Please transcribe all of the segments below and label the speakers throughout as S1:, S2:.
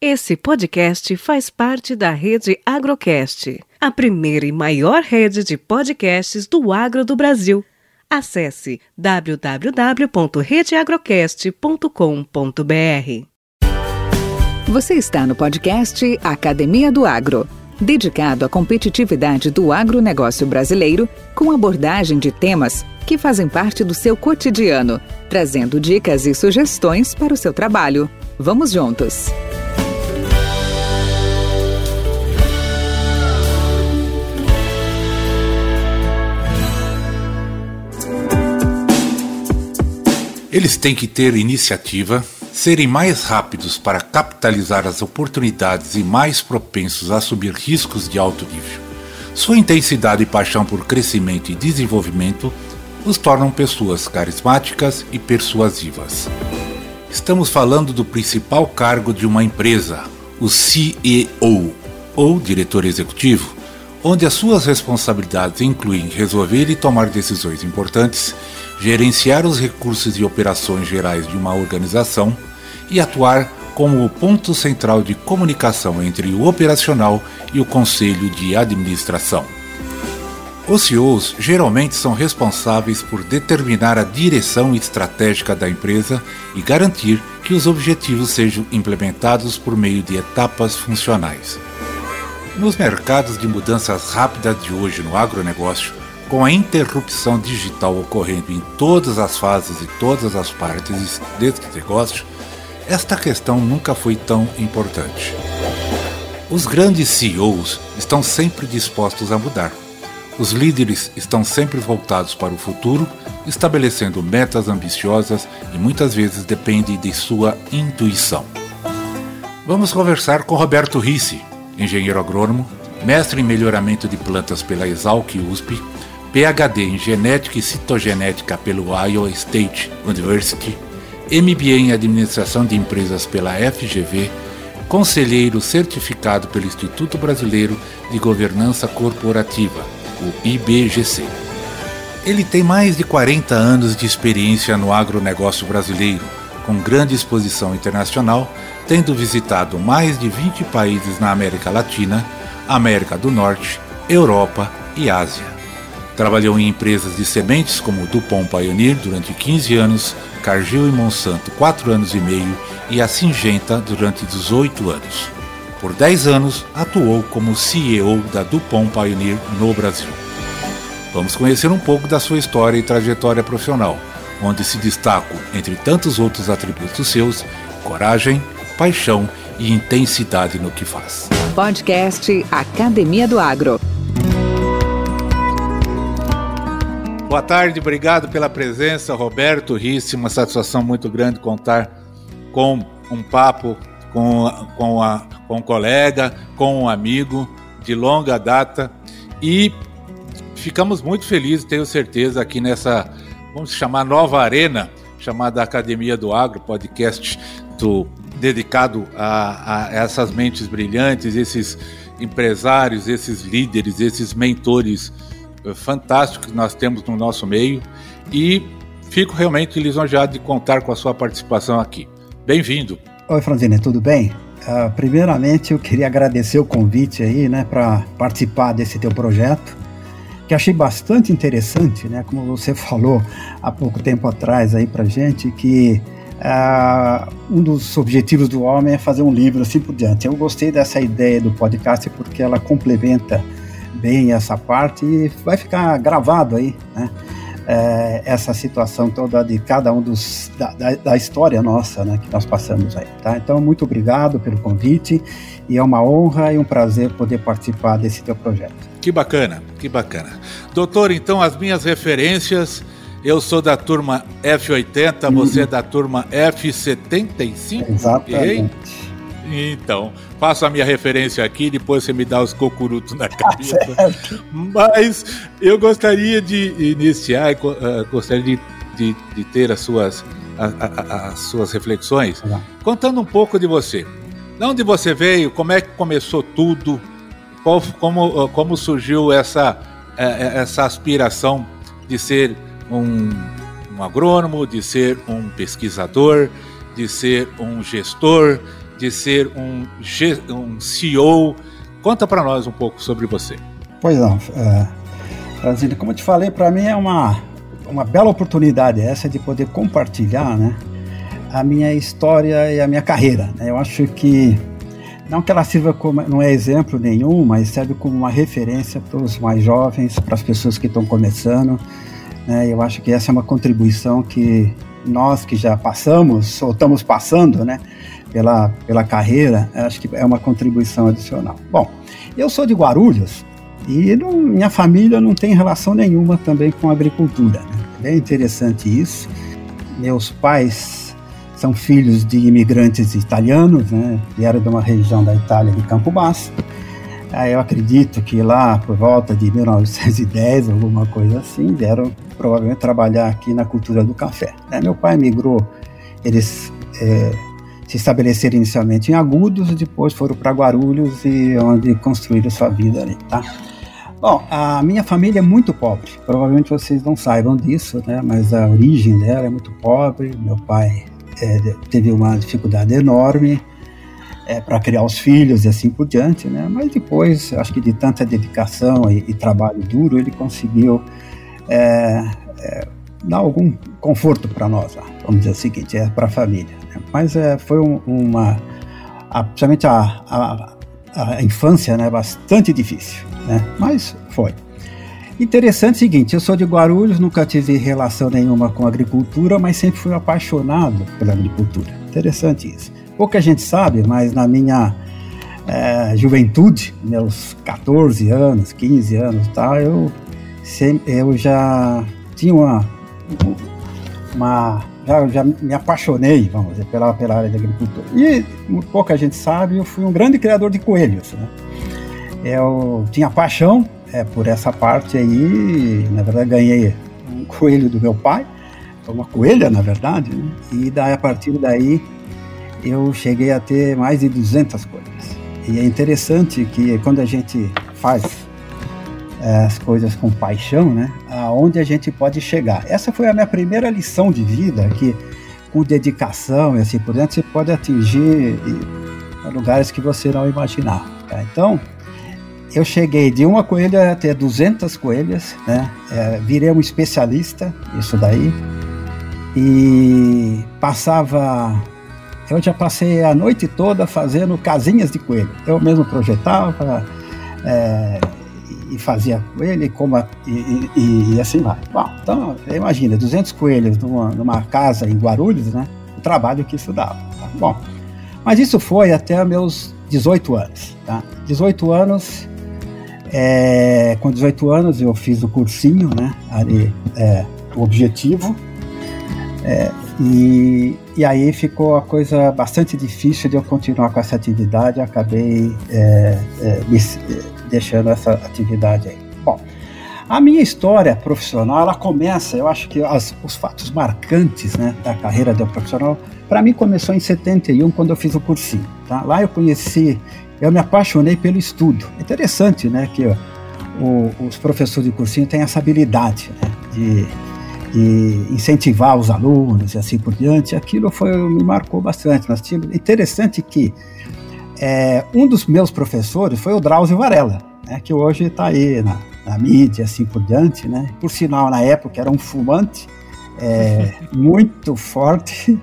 S1: Esse podcast faz parte da rede Agrocast, a primeira e maior rede de podcasts do agro do Brasil. Acesse www.redeagrocast.com.br.
S2: Você está no podcast Academia do Agro, dedicado à competitividade do agronegócio brasileiro, com abordagem de temas que fazem parte do seu cotidiano, trazendo dicas e sugestões para o seu trabalho. Vamos juntos!
S3: Eles têm que ter iniciativa, serem mais rápidos para capitalizar as oportunidades e mais propensos a assumir riscos de alto nível. Sua intensidade e paixão por crescimento e desenvolvimento os tornam pessoas carismáticas e persuasivas. Estamos falando do principal cargo de uma empresa, o CEO, ou diretor executivo, onde as suas responsabilidades incluem resolver e tomar decisões importantes gerenciar os recursos e operações gerais de uma organização e atuar como o ponto central de comunicação entre o operacional e o conselho de administração. Os CEOs geralmente são responsáveis por determinar a direção estratégica da empresa e garantir que os objetivos sejam implementados por meio de etapas funcionais. Nos mercados de mudanças rápidas de hoje no agronegócio, com a interrupção digital ocorrendo em todas as fases e todas as partes desse negócio, esta questão nunca foi tão importante. Os grandes CEOs estão sempre dispostos a mudar. Os líderes estão sempre voltados para o futuro, estabelecendo metas ambiciosas e muitas vezes dependem de sua intuição. Vamos conversar com Roberto Risse, engenheiro agrônomo, mestre em melhoramento de plantas pela Exalc USP, PhD em Genética e Citogenética pelo Iowa State University, MBA em Administração de Empresas pela FGV, conselheiro certificado pelo Instituto Brasileiro de Governança Corporativa, o IBGC. Ele tem mais de 40 anos de experiência no agronegócio brasileiro, com grande exposição internacional, tendo visitado mais de 20 países na América Latina, América do Norte, Europa e Ásia. Trabalhou em empresas de sementes como Dupont Pioneer durante 15 anos, Cargill e Monsanto 4 anos e meio e a Singenta durante 18 anos. Por 10 anos, atuou como CEO da Dupont Pioneer no Brasil. Vamos conhecer um pouco da sua história e trajetória profissional, onde se destacam, entre tantos outros atributos seus, coragem, paixão e intensidade no que faz.
S2: Podcast Academia do Agro.
S3: Boa tarde, obrigado pela presença, Roberto Risse. Uma satisfação muito grande contar com um papo com, com, a, com um colega, com um amigo de longa data e ficamos muito felizes, tenho certeza, aqui nessa, vamos chamar, nova arena, chamada Academia do Agro, podcast do, dedicado a, a essas mentes brilhantes, esses empresários, esses líderes, esses mentores fantástico que nós temos no nosso meio e fico realmente lisonjeado de contar com a sua participação aqui. Bem-vindo.
S4: Oi, Franzine, tudo bem? Uh, primeiramente, eu queria agradecer o convite aí, né, para participar desse teu projeto, que achei bastante interessante, né, como você falou há pouco tempo atrás aí para gente, que uh, um dos objetivos do homem é fazer um livro assim por diante. Eu gostei dessa ideia do podcast porque ela complementa bem essa parte e vai ficar gravado aí, né? É, essa situação toda de cada um dos da, da, da, história nossa, né, que nós passamos aí, tá? Então muito obrigado pelo convite e é uma honra e um prazer poder participar desse teu projeto.
S3: Que bacana, que bacana, doutor. Então as minhas referências, eu sou da turma F80, uhum. você é da turma F75.
S4: Exatamente.
S3: Então, faço a minha referência aqui, depois você me dá os cocurutos na cabeça. Mas eu gostaria de iniciar, uh, gostaria de, de, de, ter as suas, a, a, as suas reflexões, tá contando um pouco de você. De onde você veio, como é que começou tudo, qual, como, como surgiu essa, essa aspiração de ser um, um agrônomo, de ser um pesquisador, de ser um gestor, de ser um, um CEO? Conta para nós um pouco sobre você.
S4: Pois não, é, como eu te falei, para mim é uma, uma bela oportunidade essa de poder compartilhar né, a minha história e a minha carreira. Né? Eu acho que, não que ela sirva como, não é exemplo nenhum, mas serve como uma referência para os mais jovens, para as pessoas que estão começando. Né? Eu acho que essa é uma contribuição que nós que já passamos, ou estamos passando, né, pela, pela carreira, acho que é uma contribuição adicional. Bom, eu sou de Guarulhos e não, minha família não tem relação nenhuma também com agricultura. Né? É bem interessante isso. Meus pais são filhos de imigrantes italianos, né? vieram de uma região da Itália de Campobasso. Aí eu acredito que lá por volta de 1910, alguma coisa assim, vieram provavelmente trabalhar aqui na cultura do café. Né? Meu pai migrou, eles é, se estabeleceram inicialmente em Agudos, depois foram para Guarulhos e onde construíram sua vida ali, tá? Bom, a minha família é muito pobre. Provavelmente vocês não saibam disso, né? Mas a origem dela é muito pobre. Meu pai é, teve uma dificuldade enorme é, para criar os filhos e assim por diante, né? Mas depois, acho que de tanta dedicação e, e trabalho duro, ele conseguiu é, dar algum conforto para nós, lá, vamos dizer o seguinte, é para a família. Né? Mas é, foi um, uma, a, principalmente a, a, a, infância, né, bastante difícil, né? Mas foi. Interessante o seguinte, eu sou de Guarulhos, nunca tive relação nenhuma com agricultura, mas sempre fui apaixonado pela agricultura. Interessante isso. Pouca gente sabe, mas na minha é, juventude, meus 14 anos, 15 anos, tá, eu, eu já tinha uma, uma já, já me apaixonei, vamos dizer, pela, pela área de agricultura. E pouca gente sabe, eu fui um grande criador de coelhos. Né? Eu tinha paixão é, por essa parte aí, na verdade ganhei um coelho do meu pai, uma coelha na verdade, né? e daí, a partir daí eu cheguei a ter mais de 200 coisas. E é interessante que quando a gente faz as coisas com paixão, né, aonde a gente pode chegar. Essa foi a minha primeira lição de vida, que com dedicação e assim por diante, você pode atingir lugares que você não imaginava. Tá? Então, eu cheguei de uma coelha até 200 coelhas, né? É, virei um especialista, isso daí, e passava eu já passei a noite toda fazendo casinhas de coelho. Eu mesmo projetava é, e fazia coelho como a, e, e, e, assim vai. Bom, então, imagina, 200 coelhos numa, numa, casa em Guarulhos, né? O trabalho que isso dava. Tá? Bom, mas isso foi até meus 18 anos. Tá? 18 anos, é, com 18 anos eu fiz o cursinho, né? Ali, é, o objetivo. É, e, e aí ficou a coisa bastante difícil de eu continuar com essa atividade, acabei é, é, me, deixando essa atividade aí. Bom, a minha história profissional, ela começa, eu acho que as, os fatos marcantes né, da carreira de um profissional, para mim começou em 71, quando eu fiz o cursinho. Tá? Lá eu conheci, eu me apaixonei pelo estudo. Interessante, né, que o, os professores de cursinho têm essa habilidade né, de e incentivar os alunos e assim por diante, aquilo foi, me marcou bastante. Nós tínhamos, interessante que é, um dos meus professores foi o Drauzio Varela, né, que hoje está aí na, na mídia assim por diante, né? Por sinal, na época era um fumante é, muito forte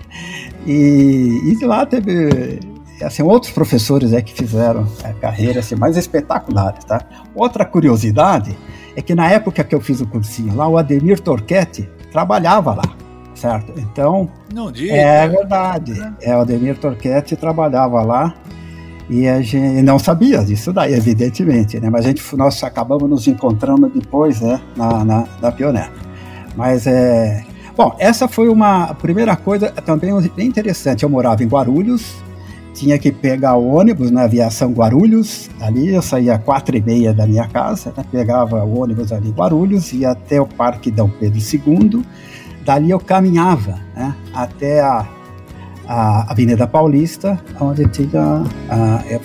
S4: e, e de lá teve assim, outros professores é, que fizeram a carreira assim, mais espetaculares. Tá? Outra curiosidade é que na época que eu fiz o cursinho lá, o Ademir Torquetti trabalhava lá, certo? Então,
S3: não diga.
S4: É verdade. É, o Ademir Torquetti trabalhava lá e a gente não sabia disso daí, evidentemente, né? Mas a gente, nós acabamos nos encontrando depois, né, na, na, na Pioneer. Mas é... Bom, essa foi uma primeira coisa também bem interessante. Eu morava em Guarulhos, tinha que pegar o ônibus na aviação Guarulhos, ali eu saía quatro e meia da minha casa, né? pegava o ônibus ali em Guarulhos, ia até o Parque Dom Pedro II, dali eu caminhava né? até a, a Avenida Paulista, onde tinha, a, eu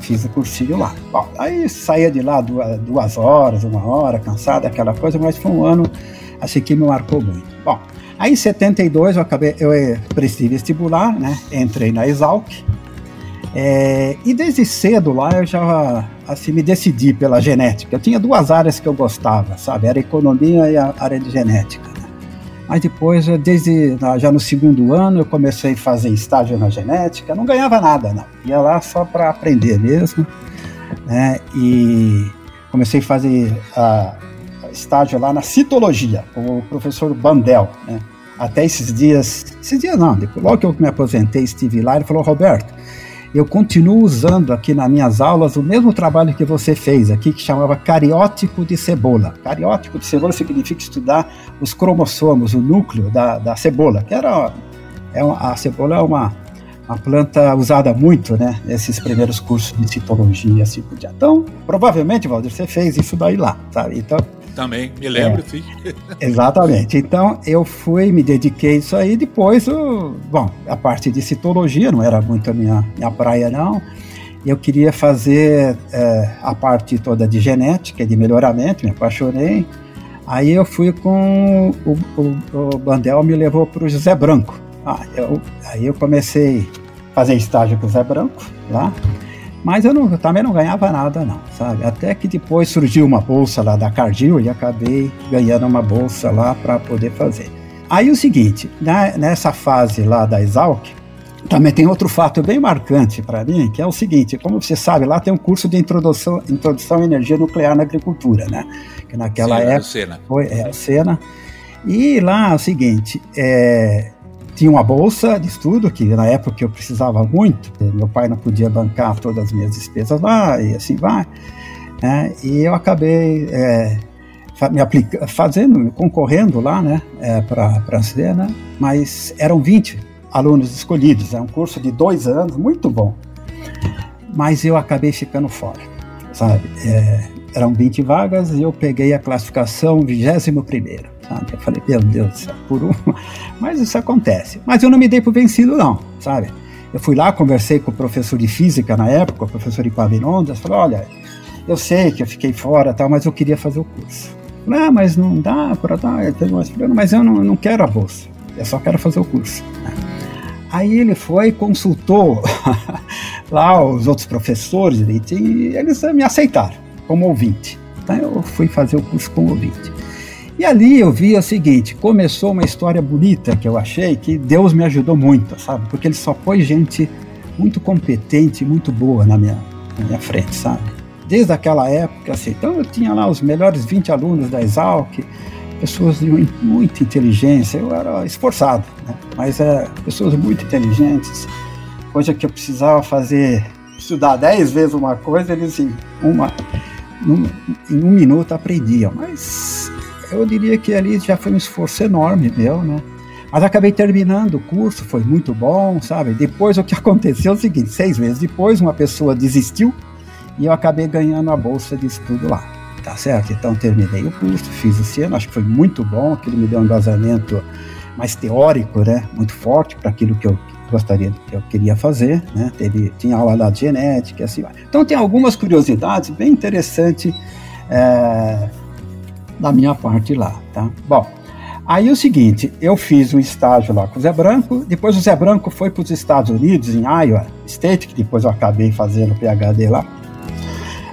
S4: fiz o cursinho lá. Bom, aí saía de lá duas, duas horas, uma hora, cansado, aquela coisa, mas foi um ano assim que me marcou muito. Bom, Aí em 72 eu acabei, eu eh, prestei vestibular, né? Entrei na Exalc É, e desde cedo lá eu já assim, me decidi pela genética. Eu tinha duas áreas que eu gostava, sabe? Era economia e a área de genética. Mas depois, desde já no segundo ano, eu comecei a fazer estágio na genética. Não ganhava nada, não. Ia lá só para aprender mesmo. Né? E comecei a fazer uh, estágio lá na citologia, com o professor Bandel. Né? Até esses dias, esses dias não, depois, logo que eu me aposentei, estive lá, ele falou, Roberto, eu continuo usando aqui nas minhas aulas o mesmo trabalho que você fez aqui, que chamava cariótipo de cebola. Cariótipo de cebola significa estudar os cromossomos, o núcleo da, da cebola, que era é uma, a cebola é uma, uma planta usada muito, né, nesses primeiros cursos de citologia assim por diante. Então, provavelmente, Valdir, você fez isso daí lá, sabe? Então,
S3: também, me lembro, é, sim.
S4: Exatamente. Então eu fui, me dediquei a isso aí. Depois, eu, bom, a parte de citologia não era muito a minha, minha praia, não. Eu queria fazer é, a parte toda de genética, de melhoramento, me apaixonei. Aí eu fui com o, o, o Bandel me levou para o José Branco. Ah, eu, aí eu comecei a fazer estágio com o José Branco lá. Mas eu, não, eu também não ganhava nada, não, sabe? Até que depois surgiu uma bolsa lá da Cardil e acabei ganhando uma bolsa lá para poder fazer. Aí o seguinte, na, nessa fase lá da Exalc, também tem outro fato bem marcante para mim, que é o seguinte, como você sabe, lá tem um curso de introdução, introdução à energia nuclear na agricultura, né? Que naquela Sim, época
S3: Sena.
S4: foi é, a Sena. E lá é o seguinte, é, tinha uma bolsa de estudo, que na época eu precisava muito, meu pai não podia bancar todas as minhas despesas lá, e assim vai. Né? E eu acabei é, me aplica fazendo, concorrendo lá né, é, para a cena, mas eram 20 alunos escolhidos, é um curso de dois anos, muito bom. Mas eu acabei ficando fora, sabe? É, eram 20 vagas e eu peguei a classificação 21 primeiro sabe? Eu falei, meu Deus do céu, por uma. Mas isso acontece. Mas eu não me dei por vencido, não, sabe? Eu fui lá, conversei com o professor de física na época, o professor Ipavinondas, falei, olha, eu sei que eu fiquei fora, tal, mas eu queria fazer o curso. Ah, mas não dá para dar, eu tenho mas eu não, não quero a bolsa, eu só quero fazer o curso. Aí ele foi, consultou lá os outros professores e eles me aceitaram como ouvinte. Então eu fui fazer o curso como ouvinte. E ali eu vi o seguinte: começou uma história bonita que eu achei que Deus me ajudou muito, sabe? Porque ele só pôs gente muito competente, muito boa na minha, na minha frente, sabe? Desde aquela época, assim. Então eu tinha lá os melhores 20 alunos da Exalc, pessoas de muita inteligência. Eu era esforçado, né? mas é, pessoas muito inteligentes. Coisa que eu precisava fazer, estudar 10 vezes uma coisa, eles em, uma, num, em um minuto aprendiam. Mas eu diria que ali já foi um esforço enorme meu, né? Mas acabei terminando o curso, foi muito bom, sabe? Depois o que aconteceu é o seguinte: seis meses depois, uma pessoa desistiu e eu acabei ganhando a bolsa de estudo lá, tá certo? Então terminei o curso, fiz esse ano, acho que foi muito bom, aquilo me deu um embasamento mais teórico, né? Muito forte para aquilo que eu gostaria, que eu queria fazer, né? Teve, tinha aula lá de genética, assim vai. Então tem algumas curiosidades bem interessantes. É, da minha parte lá, tá? Bom, aí é o seguinte, eu fiz um estágio lá com o Zé Branco, depois o Zé Branco foi para os Estados Unidos, em Iowa State, que depois eu acabei fazendo PhD lá.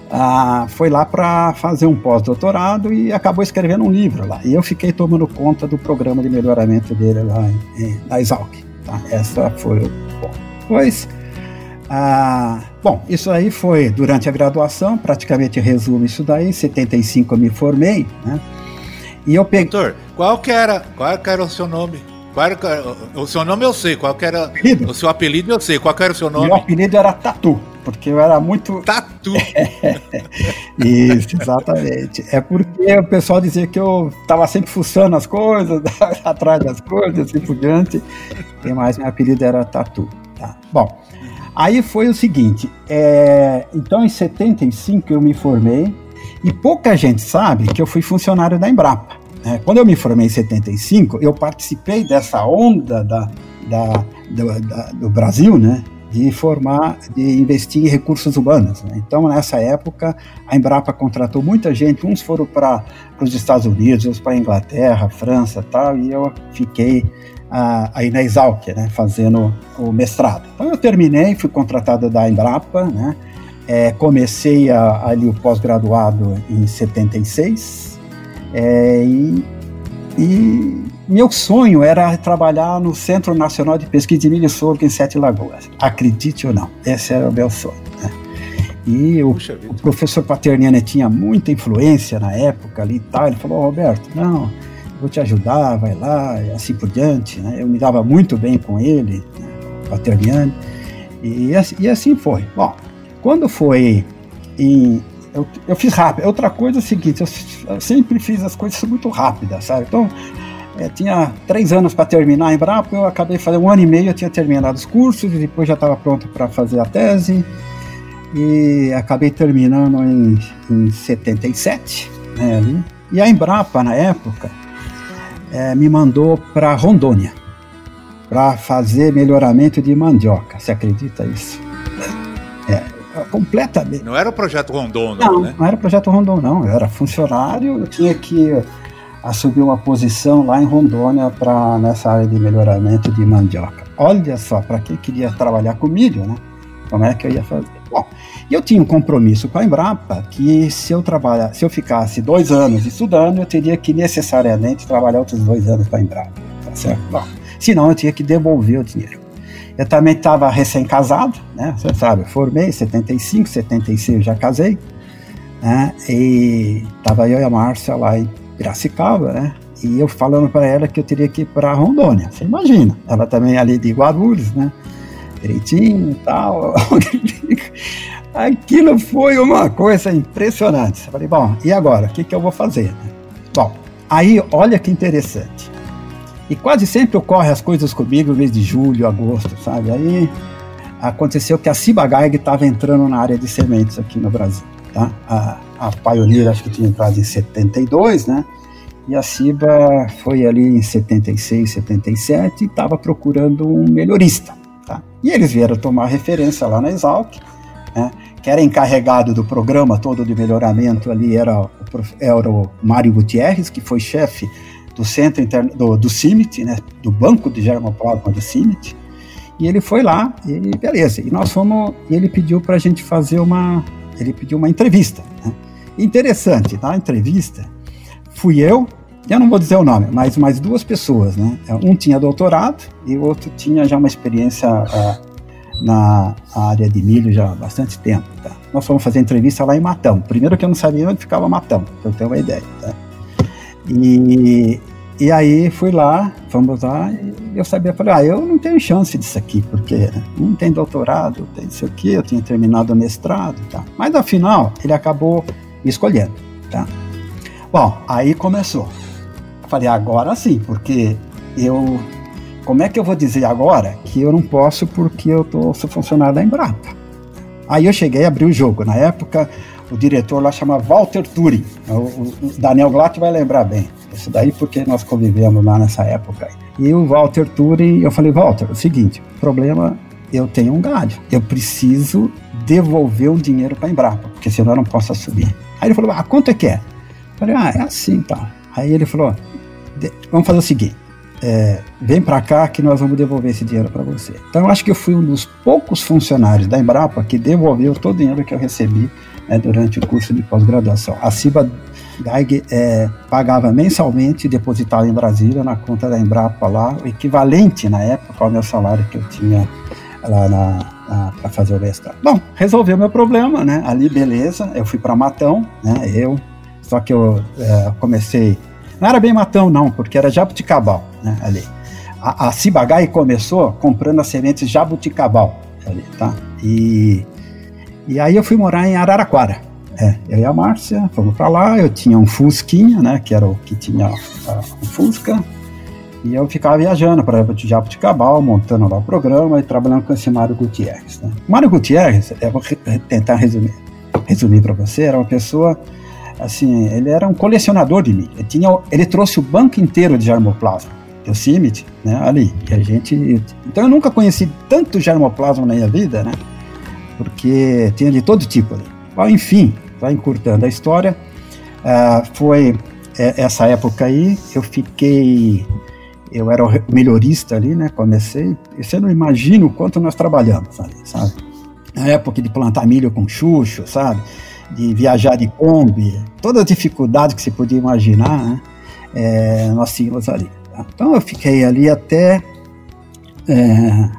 S4: Ah, foi lá para fazer um pós-doutorado e acabou escrevendo um livro lá. E eu fiquei tomando conta do programa de melhoramento dele lá em, em, na Exalc. Tá? Essa foi o. Depois ah, bom, isso aí foi durante a graduação, praticamente resumo isso daí. Em 75 eu me formei, né?
S3: E eu peguei. Doutor, qual que era, qual que era o seu nome? Qual era, o seu nome eu sei, qual que era apelido? o seu apelido eu sei, qual que era o seu nome?
S4: Meu apelido era Tatu, porque eu era muito.
S3: Tatu!
S4: Isso, exatamente. É porque o pessoal dizia que eu estava sempre fuçando as coisas, atrás das coisas, assim por diante. E mais, meu apelido era Tatu. Tá. Bom, Aí foi o seguinte, é, então em 75 eu me formei e pouca gente sabe que eu fui funcionário da Embrapa. Né? Quando eu me formei em 75, eu participei dessa onda da, da, do, da, do Brasil, né? de formar, de investir em recursos humanos. Né? Então, nessa época, a Embrapa contratou muita gente, uns foram para os Estados Unidos, outros para a Inglaterra, França tal, e eu fiquei aí na Exalc, né, fazendo o mestrado. Então eu terminei, fui contratado da Embrapa, né, é, comecei a, ali o pós-graduado em 76 é, e, e, meu sonho era trabalhar no Centro Nacional de Pesquisa de Milho e Sorgo em Sete Lagoas. Acredite ou não, esse era o meu sonho. Né? E o, o, professor Paterniani tinha muita influência na época ali e tal. Ele falou: oh, Roberto, não, vou te ajudar, vai lá, e assim por diante. Né? Eu me dava muito bem com ele, né? Paterniani, e, e assim foi. Bom, quando foi em. Eu, eu fiz rápido. Outra coisa é o seguinte: eu, eu sempre fiz as coisas muito rápidas, sabe? Então, é, tinha três anos para terminar em Brapa, eu acabei fazendo um ano e meio, eu tinha terminado os cursos, e depois já estava pronto para fazer a tese, e acabei terminando em, em 77, né, ali. E a Embrapa, na época, é, me mandou para Rondônia, para fazer melhoramento de mandioca. Você acredita isso? É, completamente.
S3: Não era o projeto Rondon,
S4: não, né? Não era o projeto Rondon, não. Eu era funcionário, eu tinha que assumir uma posição lá em Rondônia para nessa área de melhoramento de mandioca. Olha só, para quem queria trabalhar com milho, né? Como é que eu ia fazer? Bom, eu tinha um compromisso com a Embrapa que se eu trabalhar, se eu ficasse dois anos estudando, eu teria que necessariamente trabalhar outros dois anos com a Embrapa, tá certo? Bom, senão eu tinha que devolver o dinheiro. Eu também estava recém-casado, né? Você sabe, eu formei em 75, 76 já casei, né? E estava eu e a Márcia lá em Piracicaba, né? E eu falando para ela que eu teria que ir para Rondônia. Você imagina? Ela também ali de Guarulhos, né? Direitinho e tal. Aquilo foi uma coisa impressionante. Eu falei, bom, e agora? O que, que eu vou fazer? Bom, aí olha que interessante. E quase sempre ocorre as coisas comigo no mês de julho, agosto, sabe? Aí aconteceu que a Ciba-Geig estava entrando na área de sementes aqui no Brasil. Tá? A, a Pioneer acho que tinha entrado em 72, né? E a Ciba foi ali em 76, 77 e estava procurando um melhorista. Tá? E eles vieram tomar referência lá na Exalc, né? que era encarregado do programa todo de melhoramento ali, era o, era o Mário Gutierrez, que foi chefe do centro interno, do, do CIMIT, né, do banco de germoplasma do CIMIT, e ele foi lá e beleza. E nós fomos, e ele pediu para a gente fazer uma, ele pediu uma entrevista. Né? Interessante, na entrevista fui eu, eu não vou dizer o nome, mas mais duas pessoas, né? Um tinha doutorado e o outro tinha já uma experiência uh, na área de milho já há bastante tempo. Tá? Nós fomos fazer entrevista lá em Matão. Primeiro que eu não sabia onde ficava Matão, para eu ter uma ideia. Tá? E, e aí fui lá, fomos lá, e eu sabia, falei, ah, eu não tenho chance disso aqui, porque não tem doutorado, tem isso aqui, eu tinha terminado o mestrado, tá? Mas afinal, ele acabou me escolhendo, tá? Bom, aí começou. Falei, agora sim, porque eu... Como é que eu vou dizer agora que eu não posso porque eu tô, sou funcionário da Embrapa? Aí eu cheguei a abrir o jogo. Na época, o diretor lá chama Walter Turing. O, o Daniel Glatt vai lembrar bem. Isso daí porque nós convivemos lá nessa época. E o Walter Turing, eu falei, Walter, é o seguinte, problema, eu tenho um galho. Eu preciso devolver o dinheiro para a Embrapa, porque senão eu não posso assumir. Aí ele falou, ah, quanto é que é? Eu falei, ah, é assim, tá. Aí ele falou, vamos fazer o seguinte, é, vem para cá que nós vamos devolver esse dinheiro para você. Então eu acho que eu fui um dos poucos funcionários da Embrapa que devolveu todo o dinheiro que eu recebi né, durante o curso de pós-graduação. A Ciba Geig é, pagava mensalmente, depositava em Brasília, na conta da Embrapa lá, o equivalente na época ao meu salário que eu tinha lá na, para fazer o mestrado. Bom, resolveu meu problema, né? Ali, beleza, eu fui para Matão, né? Eu, só que eu é, comecei, não era bem Matão não, porque era Jabuticabal, né? Ali. A, a Cibagai começou comprando as sementes Jabuticabal, ali, tá? E e aí eu fui morar em Araraquara. É, eu e a Márcia fomos para lá, eu tinha um Fusquinha, né, que era o que tinha um Fusca, e eu ficava viajando para Jabuticabal, montando lá o programa e trabalhando com esse Mário Gutierrez. Né. Mário Gutierrez, eu vou tentar resumir, resumir para você, era uma pessoa, assim, ele era um colecionador de milho, ele, tinha, ele trouxe o banco inteiro de germoplasma, o CIMIT, né, ali, e a gente, então eu nunca conheci tanto germoplasma na minha vida, né, porque tinha de todo tipo ali. Enfim, vai encurtando a história, uh, foi essa época aí, eu fiquei eu era o melhorista ali, né? Comecei, você não imagina o quanto nós trabalhamos ali, sabe? Na época de plantar milho com chucho, sabe? De viajar de Kombi, todas as dificuldades que você podia imaginar, né? É, nós tínhamos ali. Então eu fiquei ali até é,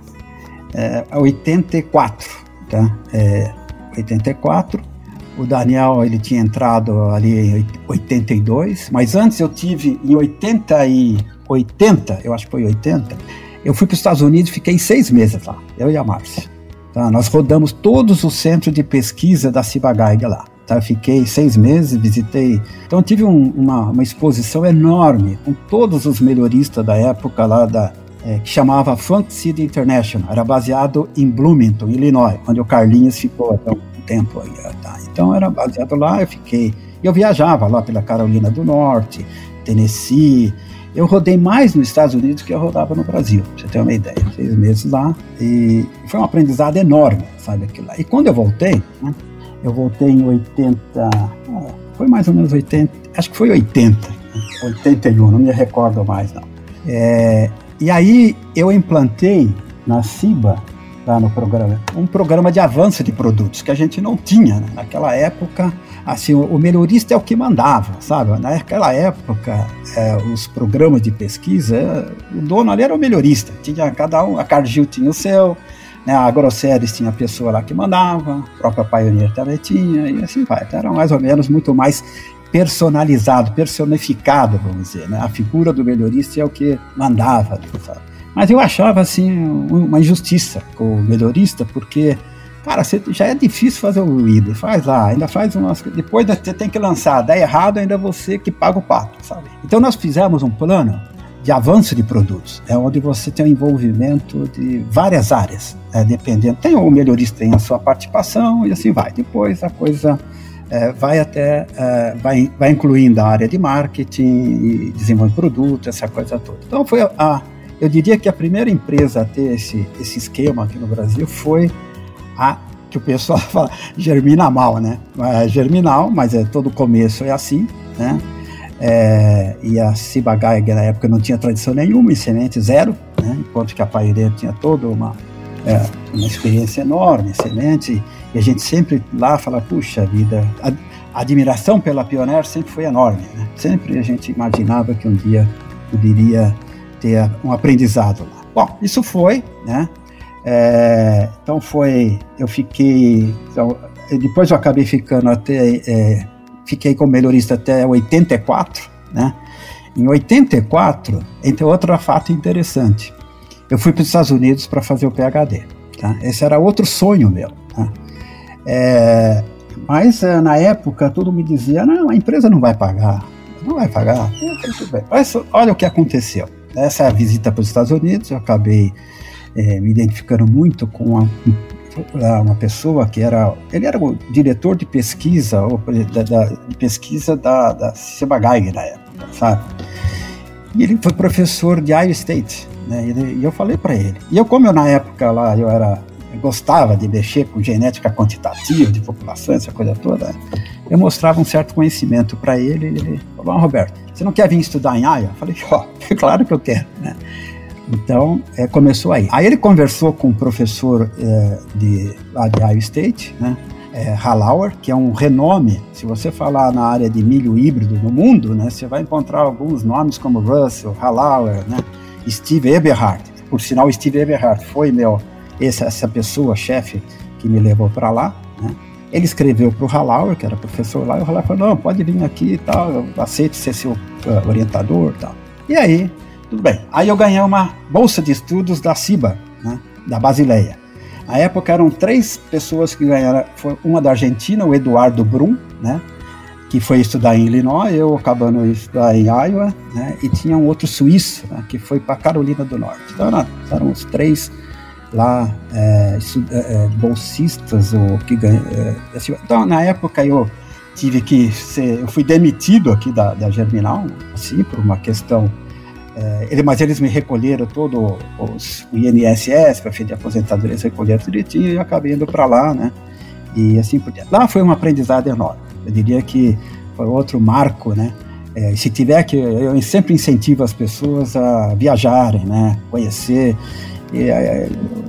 S4: é, 84, tá? É, 84. O Daniel ele tinha entrado ali em 82, mas antes eu tive em 80 e 80, eu acho que foi 80, eu fui para os Estados Unidos fiquei seis meses lá, eu e a Márcia. Tá? Nós rodamos todos os centros de pesquisa da Cibagaiga lá. Tá? Fiquei seis meses, visitei. Então tive um, uma, uma exposição enorme com todos os melhoristas da época lá da, é, que chamava Funk City International. Era baseado em Bloomington, Illinois, onde o Carlinhos ficou até um tempo aí. Tá? Então era baseado lá, eu fiquei. Eu viajava lá pela Carolina do Norte, Tennessee, eu rodei mais nos Estados Unidos que eu rodava no Brasil, pra você ter uma ideia. Seis meses lá e foi um aprendizado enorme, sabe, aquilo lá. E quando eu voltei, né, eu voltei em 80, foi mais ou menos 80, acho que foi 80, 81, não me recordo mais não. É, e aí eu implantei na CIBA, lá no programa, um programa de avanço de produtos que a gente não tinha né? naquela época assim, o, melhorista é o que mandava, sabe? Naquela época, é, os programas de pesquisa, o dono ali era o melhorista, tinha cada um, a Cargill tinha o seu, né, a Grosseries tinha a pessoa lá que mandava, a própria Pioneer também tinha, e assim vai. Então, era mais ou menos muito mais personalizado, personificado, vamos dizer, né? A figura do melhorista é o que mandava, sabe? Mas eu achava, assim, uma injustiça com o melhorista, porque Cara, você, já é difícil fazer o líder, faz lá, ainda faz umas. Depois você tem que lançar, dá errado, ainda é você que paga o pato, sabe? Então nós fizemos um plano de avanço de produtos, é onde você tem um envolvimento de várias áreas, é, dependendo. Tem o melhorista tem a sua participação e assim vai. Depois a coisa é, vai até é, vai, vai incluindo a área de marketing e desenvolvimento de produto, essa coisa toda. Então foi a eu diria que a primeira empresa a ter esse, esse esquema aqui no Brasil foi que o pessoal fala germina mal, né? É germinal, mas é todo começo é assim, né? É, e a Ciba Geiger na época não tinha tradição nenhuma em semente zero, né? enquanto que a Paireira tinha toda uma, é, uma experiência enorme em semente, e a gente sempre lá fala, puxa vida, a admiração pela Pioneer sempre foi enorme, né? sempre a gente imaginava que um dia poderia ter um aprendizado lá. Bom, isso foi, né? É, então foi, eu fiquei, então, depois eu acabei ficando até, é, fiquei como melhorista até 84, né? Em 84, entre outro fato interessante, eu fui para os Estados Unidos para fazer o PhD. Tá? Esse era outro sonho meu. Tá? É, mas é, na época tudo me dizia, não, a empresa não vai pagar, não vai pagar. Mas olha o que aconteceu. Essa é a visita para os Estados Unidos, eu acabei é, me identificando muito com uma, uma pessoa que era, ele era o diretor de pesquisa, ou, da, da, de pesquisa da, da Seba Geiger na época, sabe? E ele foi professor de Iowa State, né? E, eu falei para ele. E eu, como eu na época lá, eu era eu gostava de mexer com genética quantitativa de população, essa coisa toda, eu mostrava um certo conhecimento para ele. Ele falou: ah, Roberto, você não quer vir estudar em Iowa? Eu falei: ó, oh, claro que eu quero, né? Então, é, começou aí. Aí ele conversou com um professor é, de, lá de Iowa State, né? É, Hallauer, que é um renome. Se você falar na área de milho híbrido no mundo, né, você vai encontrar alguns nomes como Russell, Hallauer, né, Steve Eberhardt. Por sinal, Steve Eberhardt foi meu essa, essa pessoa, chefe, que me levou para lá. Né. Ele escreveu para o Hallauer, que era professor lá, e o Hallauer falou: não, pode vir aqui e tal, eu aceito ser seu uh, orientador e tal. E aí, tudo bem. Aí eu ganhei uma bolsa de estudos da CIBA, né, da Basileia. Na época eram três pessoas que ganharam. Foi uma da Argentina, o Eduardo Brum, né, que foi estudar em Illinois, eu acabando de estudar em Iowa, né, e tinha um outro suíço, né, que foi para Carolina do Norte. Então eram, os três lá é, é, bolsistas ou que ganham. É, então na época eu tive que ser, eu fui demitido aqui da, da Germinal, assim, por uma questão é, ele, mas eles me recolheram todo os, o INSS para fim de aposentadoria, eles recolheram direitinho e eu acabei indo para lá, né? E assim por diante. Lá foi um aprendizado enorme. Eu diria que foi outro marco, né? É, se tiver que, eu sempre incentivo as pessoas a viajarem, né, conhecer. E, é,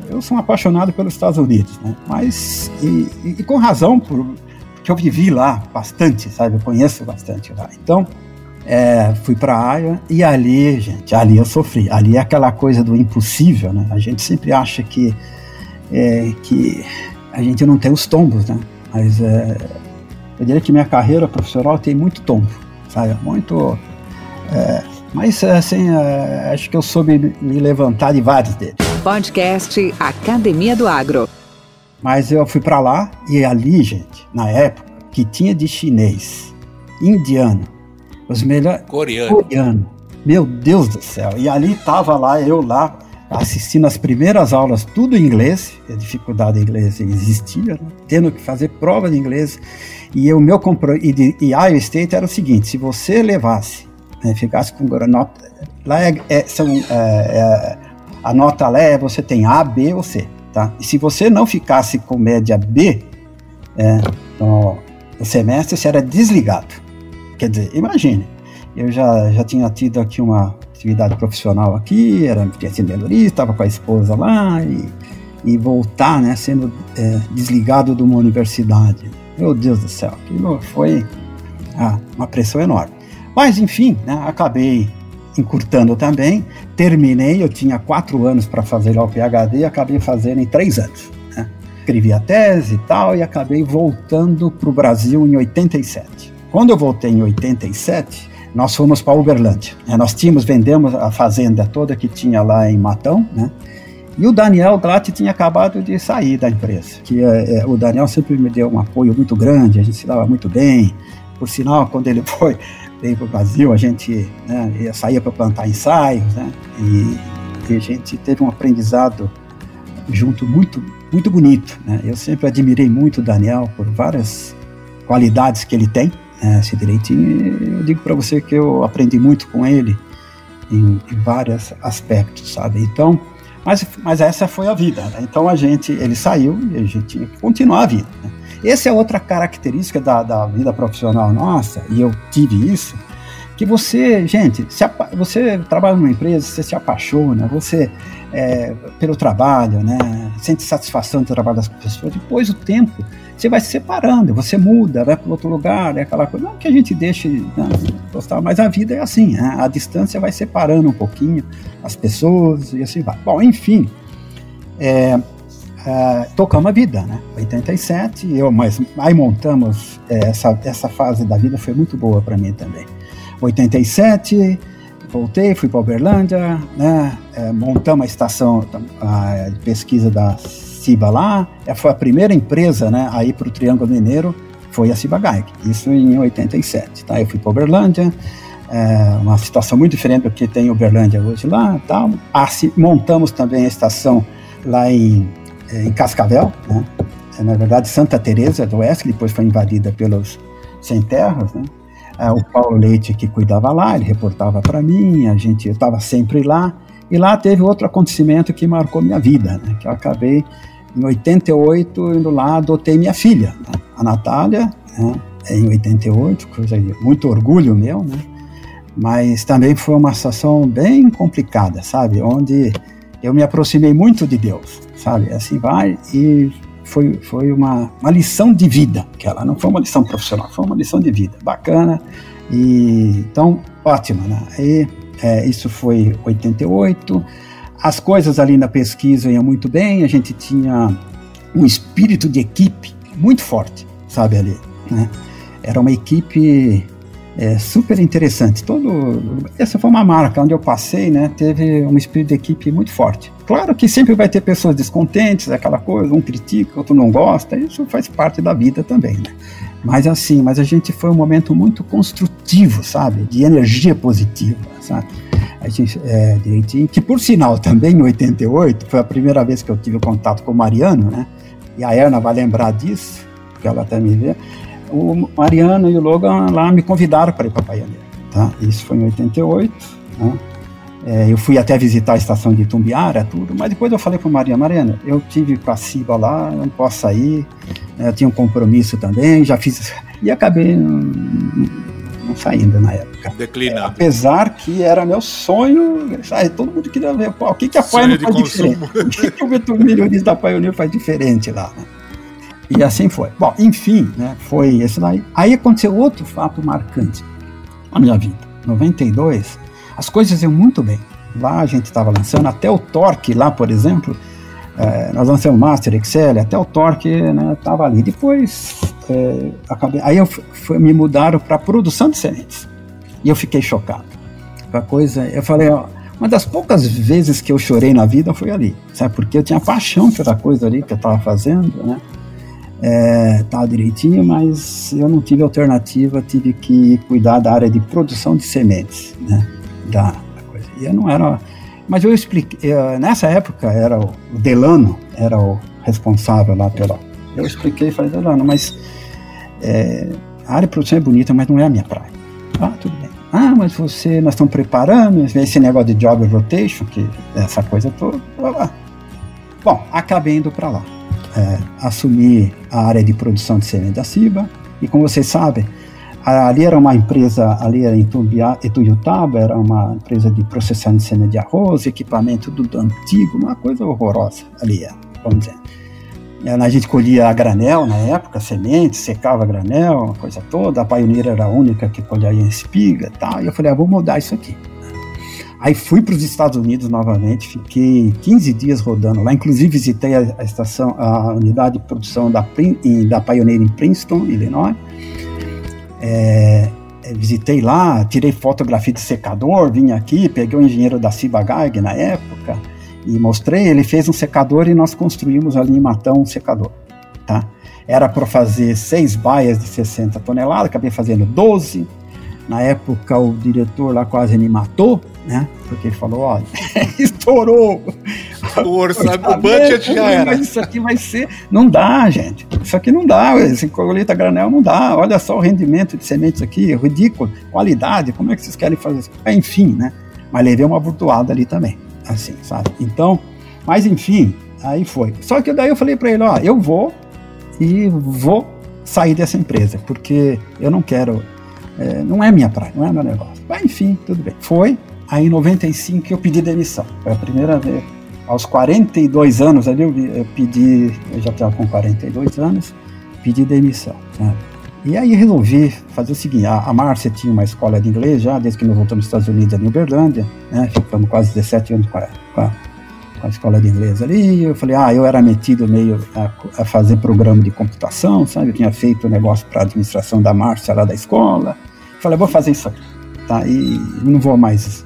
S4: eu sou um apaixonado pelos Estados Unidos, né, mas e, e, com razão, porque eu vivi lá bastante, sabe, eu conheço bastante lá. Então, é, fui para a e ali, gente, ali eu sofri. Ali é aquela coisa do impossível, né? A gente sempre acha que é, que a gente não tem os tombos, né? Mas é, eu diria que minha carreira profissional tem muito tombo, sabe? Muito. É, mas assim, é, acho que eu soube me levantar de vários deles.
S2: Podcast Academia do Agro.
S4: Mas eu fui para lá e ali, gente, na época, que tinha de chinês, indiano, os melhores.
S3: Coreano.
S4: Coreano. Meu Deus do céu. E ali tava lá, eu lá, assistindo as primeiras aulas, tudo em inglês, a dificuldade em inglês existia, né? tendo que fazer prova de inglês. E o meu compromisso, e, de, e Iowa State era o seguinte: se você levasse, né, ficasse com nota, lá é, é, são, é, é, a nota lá é você tem A, B ou C, tá? E se você não ficasse com média B é, no, no semestre, você era desligado. Quer dizer, imagine, eu já, já tinha tido aqui uma atividade profissional aqui, era tinha sido estava com a esposa lá e, e voltar, né, sendo é, desligado de uma universidade. Meu Deus do céu, aquilo foi ah, uma pressão enorme. Mas enfim, né, acabei encurtando também, terminei, eu tinha quatro anos para fazer lá o PhD acabei fazendo em três anos. Né? Escrevi a tese e tal e acabei voltando para o Brasil em 87. Quando eu voltei em 87, nós fomos para Uberlândia. É, nós tínhamos, vendemos a fazenda toda que tinha lá em Matão, né? E o Daniel Glatt tinha acabado de sair da empresa. Que é, é, o Daniel sempre me deu um apoio muito grande, a gente se dava muito bem. Por sinal, quando ele foi veio para o Brasil, a gente né, saía para plantar ensaios, né? E, e, a gente teve um aprendizado junto muito muito bonito. Né? Eu sempre admirei muito o Daniel por várias qualidades que ele tem é, esse direitinho. Eu digo para você que eu aprendi muito com ele em, em vários aspectos, sabe? Então, mas, mas essa foi a vida. Né? Então a gente, ele saiu e a gente tinha que continuar a vida. Né? Essa é outra característica da, da vida profissional nossa, e eu tive isso, que você, gente, se, você trabalha numa empresa, você se apaixona, você é, pelo trabalho, né, sente satisfação do trabalho das pessoas. Depois o tempo, você vai se separando, você muda, vai para outro lugar, é aquela coisa. Não que a gente deixe né, gostar, mas a vida é assim, né, a distância vai separando um pouquinho as pessoas e assim vai. Bom, enfim, é, é, tocamos a vida, né? 87, eu, mas aí montamos é, essa, essa fase da vida foi muito boa para mim também. 87, voltei, fui para Uberlândia, né, é, montamos a estação de pesquisa da Ciba lá, é, foi a primeira empresa né, a ir para o Triângulo Mineiro, foi a Ciba Geig, isso em 87. Tá? Eu fui para Uberlândia, é, uma situação muito diferente do que tem Uberlândia hoje lá. Assim, montamos também a estação lá em, é, em Cascavel, né? é, na verdade Santa Teresa do Oeste, que depois foi invadida pelos sem terras, né? É, o Paulo Leite que cuidava lá, ele reportava para mim, a gente estava sempre lá. E lá teve outro acontecimento que marcou minha vida, né? Que eu acabei em 88 indo lá, adotei minha filha, né? a Natália, né? em 88, coisa de muito orgulho meu, né? Mas também foi uma situação bem complicada, sabe? Onde eu me aproximei muito de Deus, sabe? Assim vai e foi, foi uma, uma lição de vida, que ela não foi uma lição profissional, foi uma lição de vida, bacana, e então, ótima, né? E, é, isso foi 88, as coisas ali na pesquisa iam muito bem, a gente tinha um espírito de equipe muito forte, sabe, ali, né? Era uma equipe é super interessante. Todo, essa foi uma marca onde eu passei, né? Teve um espírito de equipe muito forte. Claro que sempre vai ter pessoas descontentes, aquela coisa, um critica, outro não gosta, isso faz parte da vida também, né? Mas assim, mas a gente foi um momento muito construtivo, sabe? De energia positiva, sabe? A gente, é, direitinho, que por sinal também em 88 foi a primeira vez que eu tive contato com o Mariano, né? E a Erna vai lembrar disso, porque ela até me vê o Mariano e o Logan lá me convidaram para ir para Paianeira, tá? Isso foi em 88, né? É, eu fui até visitar a estação de Tumbiara, tudo, mas depois eu falei para o Mariana, eu tive com a Ciba lá, não posso sair, né? eu tinha um compromisso também, já fiz, e acabei, não saindo na época.
S3: Declinando.
S4: Apesar que era meu sonho, sabe, todo mundo queria ver pô, o que, que a Pioneer faz consumo. diferente. O que, que o vetor milionista da Pioneer faz diferente lá. Né? E assim foi. Bom, enfim, né, foi esse daí. Aí aconteceu outro fato marcante na minha vida. 92, as coisas iam muito bem. Lá a gente estava lançando, até o Torque lá, por exemplo, é, nós lançamos Master, Excel, até o Torque estava né, ali. Depois, é, acabei, aí eu fui, me mudaram para produção de sementes. E eu fiquei chocado. A coisa, eu falei, ó, uma das poucas vezes que eu chorei na vida foi ali, sabe? Porque eu tinha paixão pela coisa ali que eu estava fazendo, né? É, tava direitinho, mas eu não tive alternativa, tive que cuidar da área de produção de sementes, né? Da, coisa. E eu não era mas eu expliquei, nessa época era o, Delano, era o responsável lá pela. Eu expliquei e falei, Delano, mas é, a área de produção é bonita, mas não é a minha praia. Ah, tudo bem. Ah, mas você, nós estamos preparando esse negócio de job rotation, que essa coisa toda. Bom, acabei indo para lá. É, assumi a área de produção de semente da CIBA, e como vocês sabem, ali era uma empresa, ali era em Ituiutaba, era uma empresa de processamento de cena de arroz, equipamento tudo antigo, uma coisa horrorosa ali, vamos dizer. A gente colhia a granel na época, semente, secava a granel, coisa toda. A Pioneer era a única que colhia em espiga e tal. E eu falei, ah, vou mudar isso aqui. Aí fui para os Estados Unidos novamente, fiquei 15 dias rodando lá. Inclusive visitei a, a estação, a unidade de produção da, da Pioneer em Princeton, Illinois é, é, visitei lá, tirei fotografia de secador, vim aqui, peguei o engenheiro da Cibagag na época e mostrei. Ele fez um secador e nós construímos ali em Matão um secador. Tá? Era para fazer seis baias de 60 toneladas, acabei fazendo 12. Na época, o diretor lá quase me matou, né? Porque ele falou: olha, estourou.
S3: O orçamento, o budget já era.
S4: Mas isso aqui vai ser. Não dá, gente. Isso aqui não dá. Esse colheita granel não dá. Olha só o rendimento de sementes aqui, é ridículo. Qualidade, como é que vocês querem fazer isso? Enfim, né? Mas levei uma burdoada ali também. Assim, sabe? Então, mas enfim, aí foi. Só que daí eu falei para ele: ó, eu vou e vou sair dessa empresa, porque eu não quero é, não é minha praia, não é meu negócio. Mas enfim, tudo bem. Foi. Aí em 95 eu pedi demissão. Foi a primeira vez. Aos 42 anos ali eu, pedi, eu já estava com 42 anos, pedi demissão. Né? E aí resolvi fazer o seguinte, a, a Márcia tinha uma escola de inglês já, desde que nós voltamos dos Estados Unidos, em Uberlândia, né? ficamos quase 17 anos com a, com a, com a escola de inglês ali, eu falei, ah, eu era metido meio a, a fazer programa de computação, sabe, eu tinha feito um negócio para administração da Márcia lá da escola, Falei, vou fazer isso aqui, tá? E não vou mais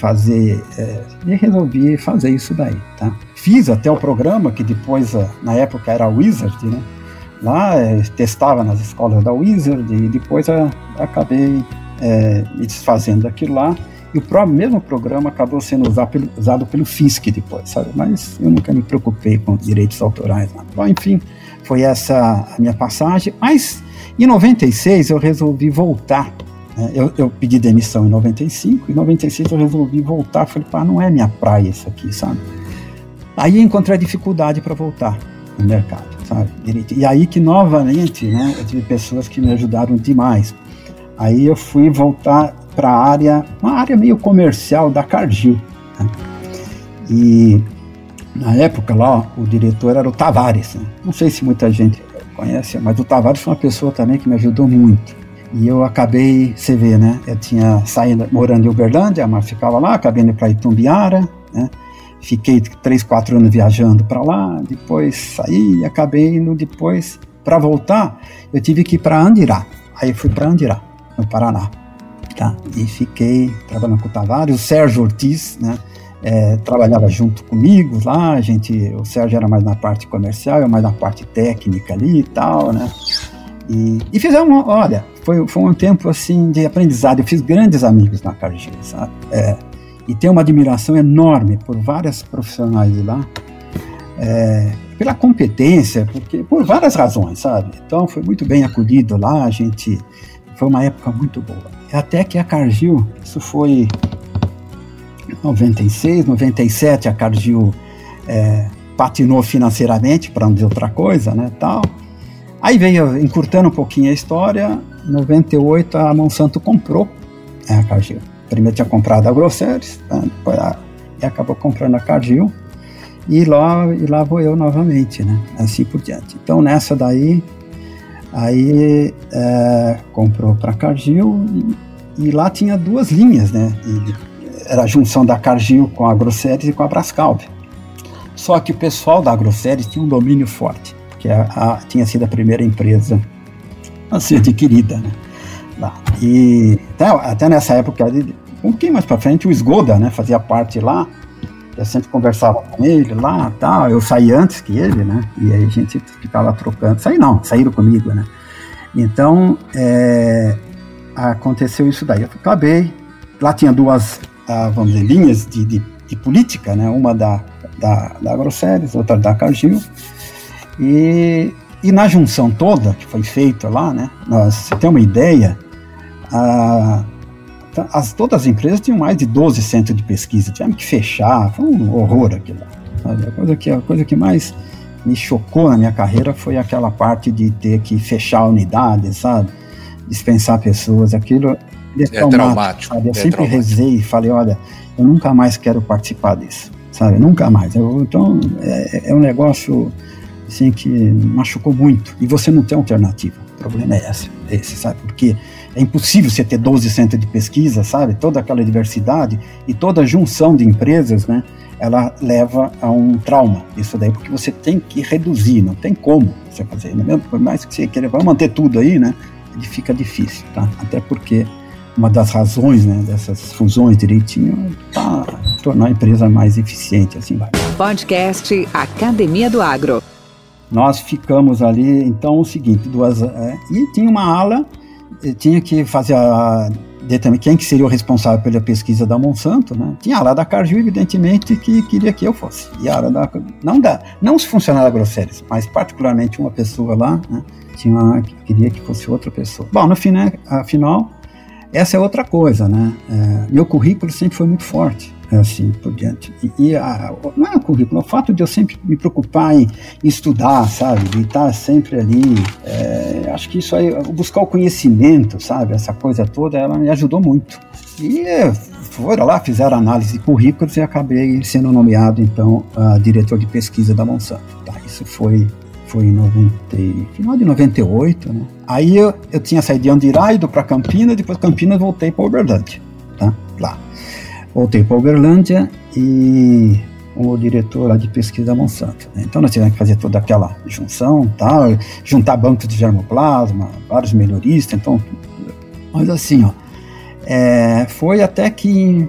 S4: fazer. É, e resolvi fazer isso daí, tá? Fiz até o programa que depois, na época era Wizard, né? Lá é, testava nas escolas da Wizard e depois é, acabei é, me desfazendo daquilo lá. E o próprio mesmo programa acabou sendo usado pelo, usado pelo FISC depois, sabe? Mas eu nunca me preocupei com direitos autorais. Né? Bom, enfim, foi essa a minha passagem. Mas em 96 eu resolvi voltar é, eu, eu, pedi demissão em 95, em 96 eu resolvi voltar. Falei, pá, não é minha praia isso aqui, sabe? Aí encontrei dificuldade para voltar no mercado, sabe? E aí que novamente, né, eu tive pessoas que me ajudaram demais. Aí eu fui voltar para a área, uma área meio comercial da Cargill. Né? E na época lá, o diretor era o Tavares. Né? Não sei se muita gente conhece, mas o Tavares foi uma pessoa também que me ajudou muito. E eu acabei, você vê, né? Eu tinha saído, morando em Uberlândia, mas ficava lá, acabei indo para Itumbiara, né? Fiquei três, quatro anos viajando para lá, depois saí e acabei indo depois, para voltar, eu tive que ir para Andirá. Aí fui para Andirá, no Paraná. Tá? E fiquei trabalhando com o Tavares, o Sérgio Ortiz, né? É, trabalhava junto comigo lá, a gente, o Sérgio era mais na parte comercial, eu mais na parte técnica ali e tal, né? E, e fizemos, olha, foi, foi um tempo assim de aprendizado. Eu fiz grandes amigos na Cargill, sabe? É, e tenho uma admiração enorme por várias profissionais de lá, é, pela competência, porque por várias razões, sabe? Então foi muito bem acolhido lá, a gente foi uma época muito boa. Até que a Cargill, isso foi 96, 97, a Cargill é, patinou financeiramente, para não dizer outra coisa, né, tal. Aí veio, encurtando um pouquinho a história, em 98 a Monsanto comprou a Cargill. Primeiro tinha comprado a Grosseries, tá? depois a, e acabou comprando a Cargill. E lá, e lá vou eu novamente, né? Assim por diante. Então nessa daí, aí é, comprou para a Cargill e, e, lá tinha duas linhas, né? E, era a junção da Cargill com a Grosseries e com a Brascalb. Só que o pessoal da Grosseries tinha um domínio forte, que a, a, tinha sido a primeira empresa a ser adquirida, né? Lá. E até, até nessa época, um pouquinho mais para frente, o Esgoda, né? Fazia parte lá eu sempre conversava com ele lá, tal. Eu saí antes que ele, né? E aí a gente ficava trocando. Saí não, saíram comigo, né? Então, é, aconteceu isso daí. Eu acabei. Lá tinha duas, ah, vamos dizer, linhas de, de, de, política, né? Uma da, da, da Grosseries, outra da Cargill. E, e na junção toda que foi feita lá, né? Nós, você tem uma ideia, a Tá, as, todas as empresas tinham mais de 12 centros de pesquisa, tivemos que fechar, foi um horror aquilo lá. A coisa, que, a coisa que mais me chocou na minha carreira foi aquela parte de ter que fechar a unidade, sabe? Dispensar pessoas, aquilo é,
S3: é traumático.
S4: Sabe? Eu
S3: é
S4: sempre
S3: traumático.
S4: rezei e falei, olha, eu nunca mais quero participar disso, sabe? Nunca mais. Eu, então, é, é um negócio assim que machucou muito. E você não tem alternativa. O problema é esse, esse sabe? Porque é impossível você ter 12 centros de pesquisa, sabe? Toda aquela diversidade e toda a junção de empresas, né? Ela leva a um trauma. Isso daí porque você tem que reduzir, não tem como você fazer. Né? Por mais que você queira, vai manter tudo aí, né? Ele fica difícil, tá? Até porque uma das razões, né, dessas fusões direitinho, tá tornar a empresa mais eficiente, assim vai.
S2: Podcast Academia do Agro.
S4: Nós ficamos ali, então, o seguinte, duas, é, e tinha uma ala tinha que fazer a determinar quem que seria o responsável pela pesquisa da Monsanto, né? Tinha a lá da Cargill, evidentemente, que queria que eu fosse. E a da não da não os funcionários Grosseries, mas particularmente uma pessoa lá, né? Tinha uma, que queria que fosse outra pessoa. Bom, no final, afinal, essa é outra coisa, né? É, meu currículo sempre foi muito forte assim por diante. E, e a, não é o currículo, é o fato de eu sempre me preocupar em, em estudar, sabe, de estar sempre ali, é, acho que isso aí, buscar o conhecimento, sabe, essa coisa toda, ela me ajudou muito. E é, foram lá, fizeram análise de currículos e acabei sendo nomeado, então, diretor de pesquisa da Monsanto. Tá, isso foi foi em 90, final de 98, né? Aí eu, eu tinha saído de Andirá, ido para Campinas, depois Campinas voltei para Uberlândia, tá? Lá. Voltei para Uberlândia e o diretor lá de pesquisa da Monsanto. Né? Então nós tivemos que fazer toda aquela junção, tal, juntar bancos de germoplasma, vários melhoristas, então, mas assim, ó, é, foi até que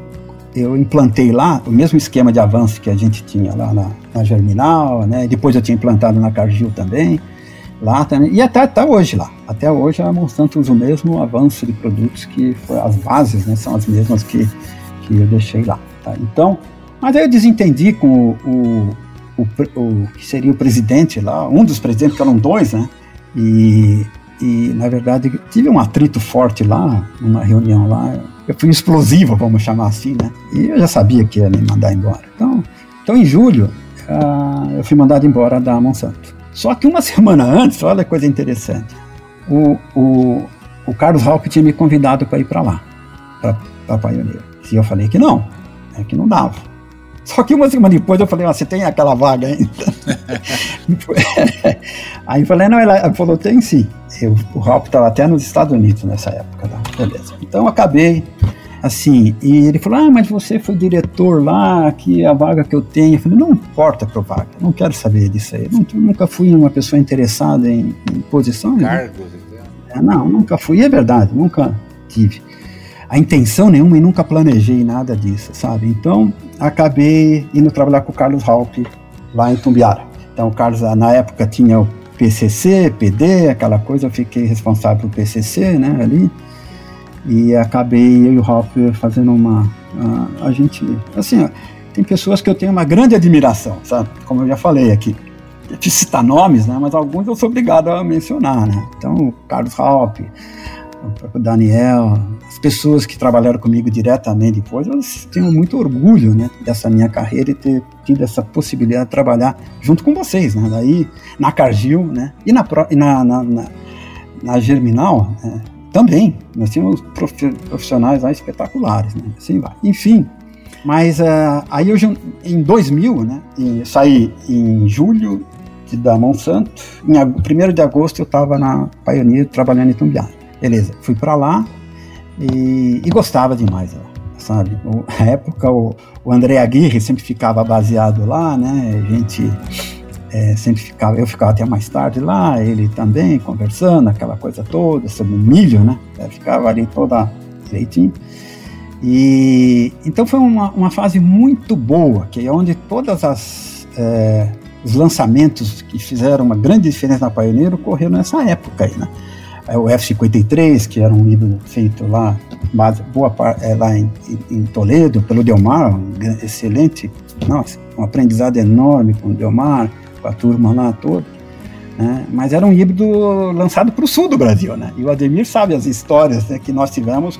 S4: eu implantei lá o mesmo esquema de avanço que a gente tinha lá na, na Germinal, né? Depois eu tinha implantado na Cargill também, lá também, e até, até hoje lá. Até hoje a Monsanto usa o mesmo avanço de produtos que as bases, né? São as mesmas que que eu deixei lá. Tá? Então, mas aí eu desentendi com o, o, o, o, que seria o presidente lá, um dos presidentes, que eram dois, né? E, e na verdade tive um atrito forte lá, numa reunião lá. Eu fui explosivo, vamos chamar assim, né? E eu já sabia que ia me mandar embora. Então, então em julho, uh, eu fui mandado embora da Monsanto. Só que uma semana antes, olha que coisa interessante, o, o, o Carlos Raup tinha me convidado para ir para lá, para Pioneer. E eu falei que não, é que não dava. Só que uma semana depois eu falei, ah, você tem aquela vaga ainda? Aí eu falei, não, ela falou, tem sim. Eu, o Ralph estava até nos Estados Unidos nessa época, tá? beleza. Então eu acabei, assim, e ele falou, ah, mas você foi diretor lá, que a vaga que eu tenho. Eu falei, não importa a vaga, não quero saber disso aí. Não, nunca fui uma pessoa interessada em, em posição.
S3: Cargos,
S4: né? Não, nunca fui, é verdade, nunca tive a intenção nenhuma e nunca planejei nada disso, sabe? Então, acabei indo trabalhar com o Carlos Halp lá em Tumbiara. Então, o Carlos, na época, tinha o PCC, PD, aquela coisa, eu fiquei responsável pelo PCC, né, ali. E acabei eu e o Halp fazendo uma. A, a gente. Assim, ó, tem pessoas que eu tenho uma grande admiração, sabe? Como eu já falei aqui. Eu citar nomes, né? Mas alguns eu sou obrigado a mencionar, né? Então, o Carlos Halp, o próprio Daniel, as pessoas que trabalharam comigo diretamente depois, eu tenho muito orgulho, né, dessa minha carreira e ter tido essa possibilidade de trabalhar junto com vocês, né, daí na Cargill, né, e na, na, na, na, na Germinal, né, também, nós tínhamos profissionais lá espetaculares, né, assim vai. Enfim, mas uh, aí eu, em 2000, né, saí em julho da Monsanto, em 1 de agosto eu estava na Pioneer trabalhando em Tumbiara. Beleza, fui para lá e, e, gostava demais lá, sabe? Na época o, o André Aguirre sempre ficava baseado lá, né? A gente é, sempre ficava, eu ficava até mais tarde lá, ele também conversando, aquela coisa toda sobre o milho, né? Eu ficava ali toda direitinho. E então foi uma, uma fase muito boa, que é onde todas as é, os lançamentos que fizeram uma grande diferença na Pioneer ocorreram nessa época aí, né? É o F-53, que era um livro feito lá, base, boa é, lá em, em, Toledo, pelo Delmar, um excelente, nossa, um aprendizado enorme com o Delmar, com a turma lá toda. Né? Mas era um híbrido lançado para o sul do Brasil, né? E o Ademir sabe as histórias né, que nós tivemos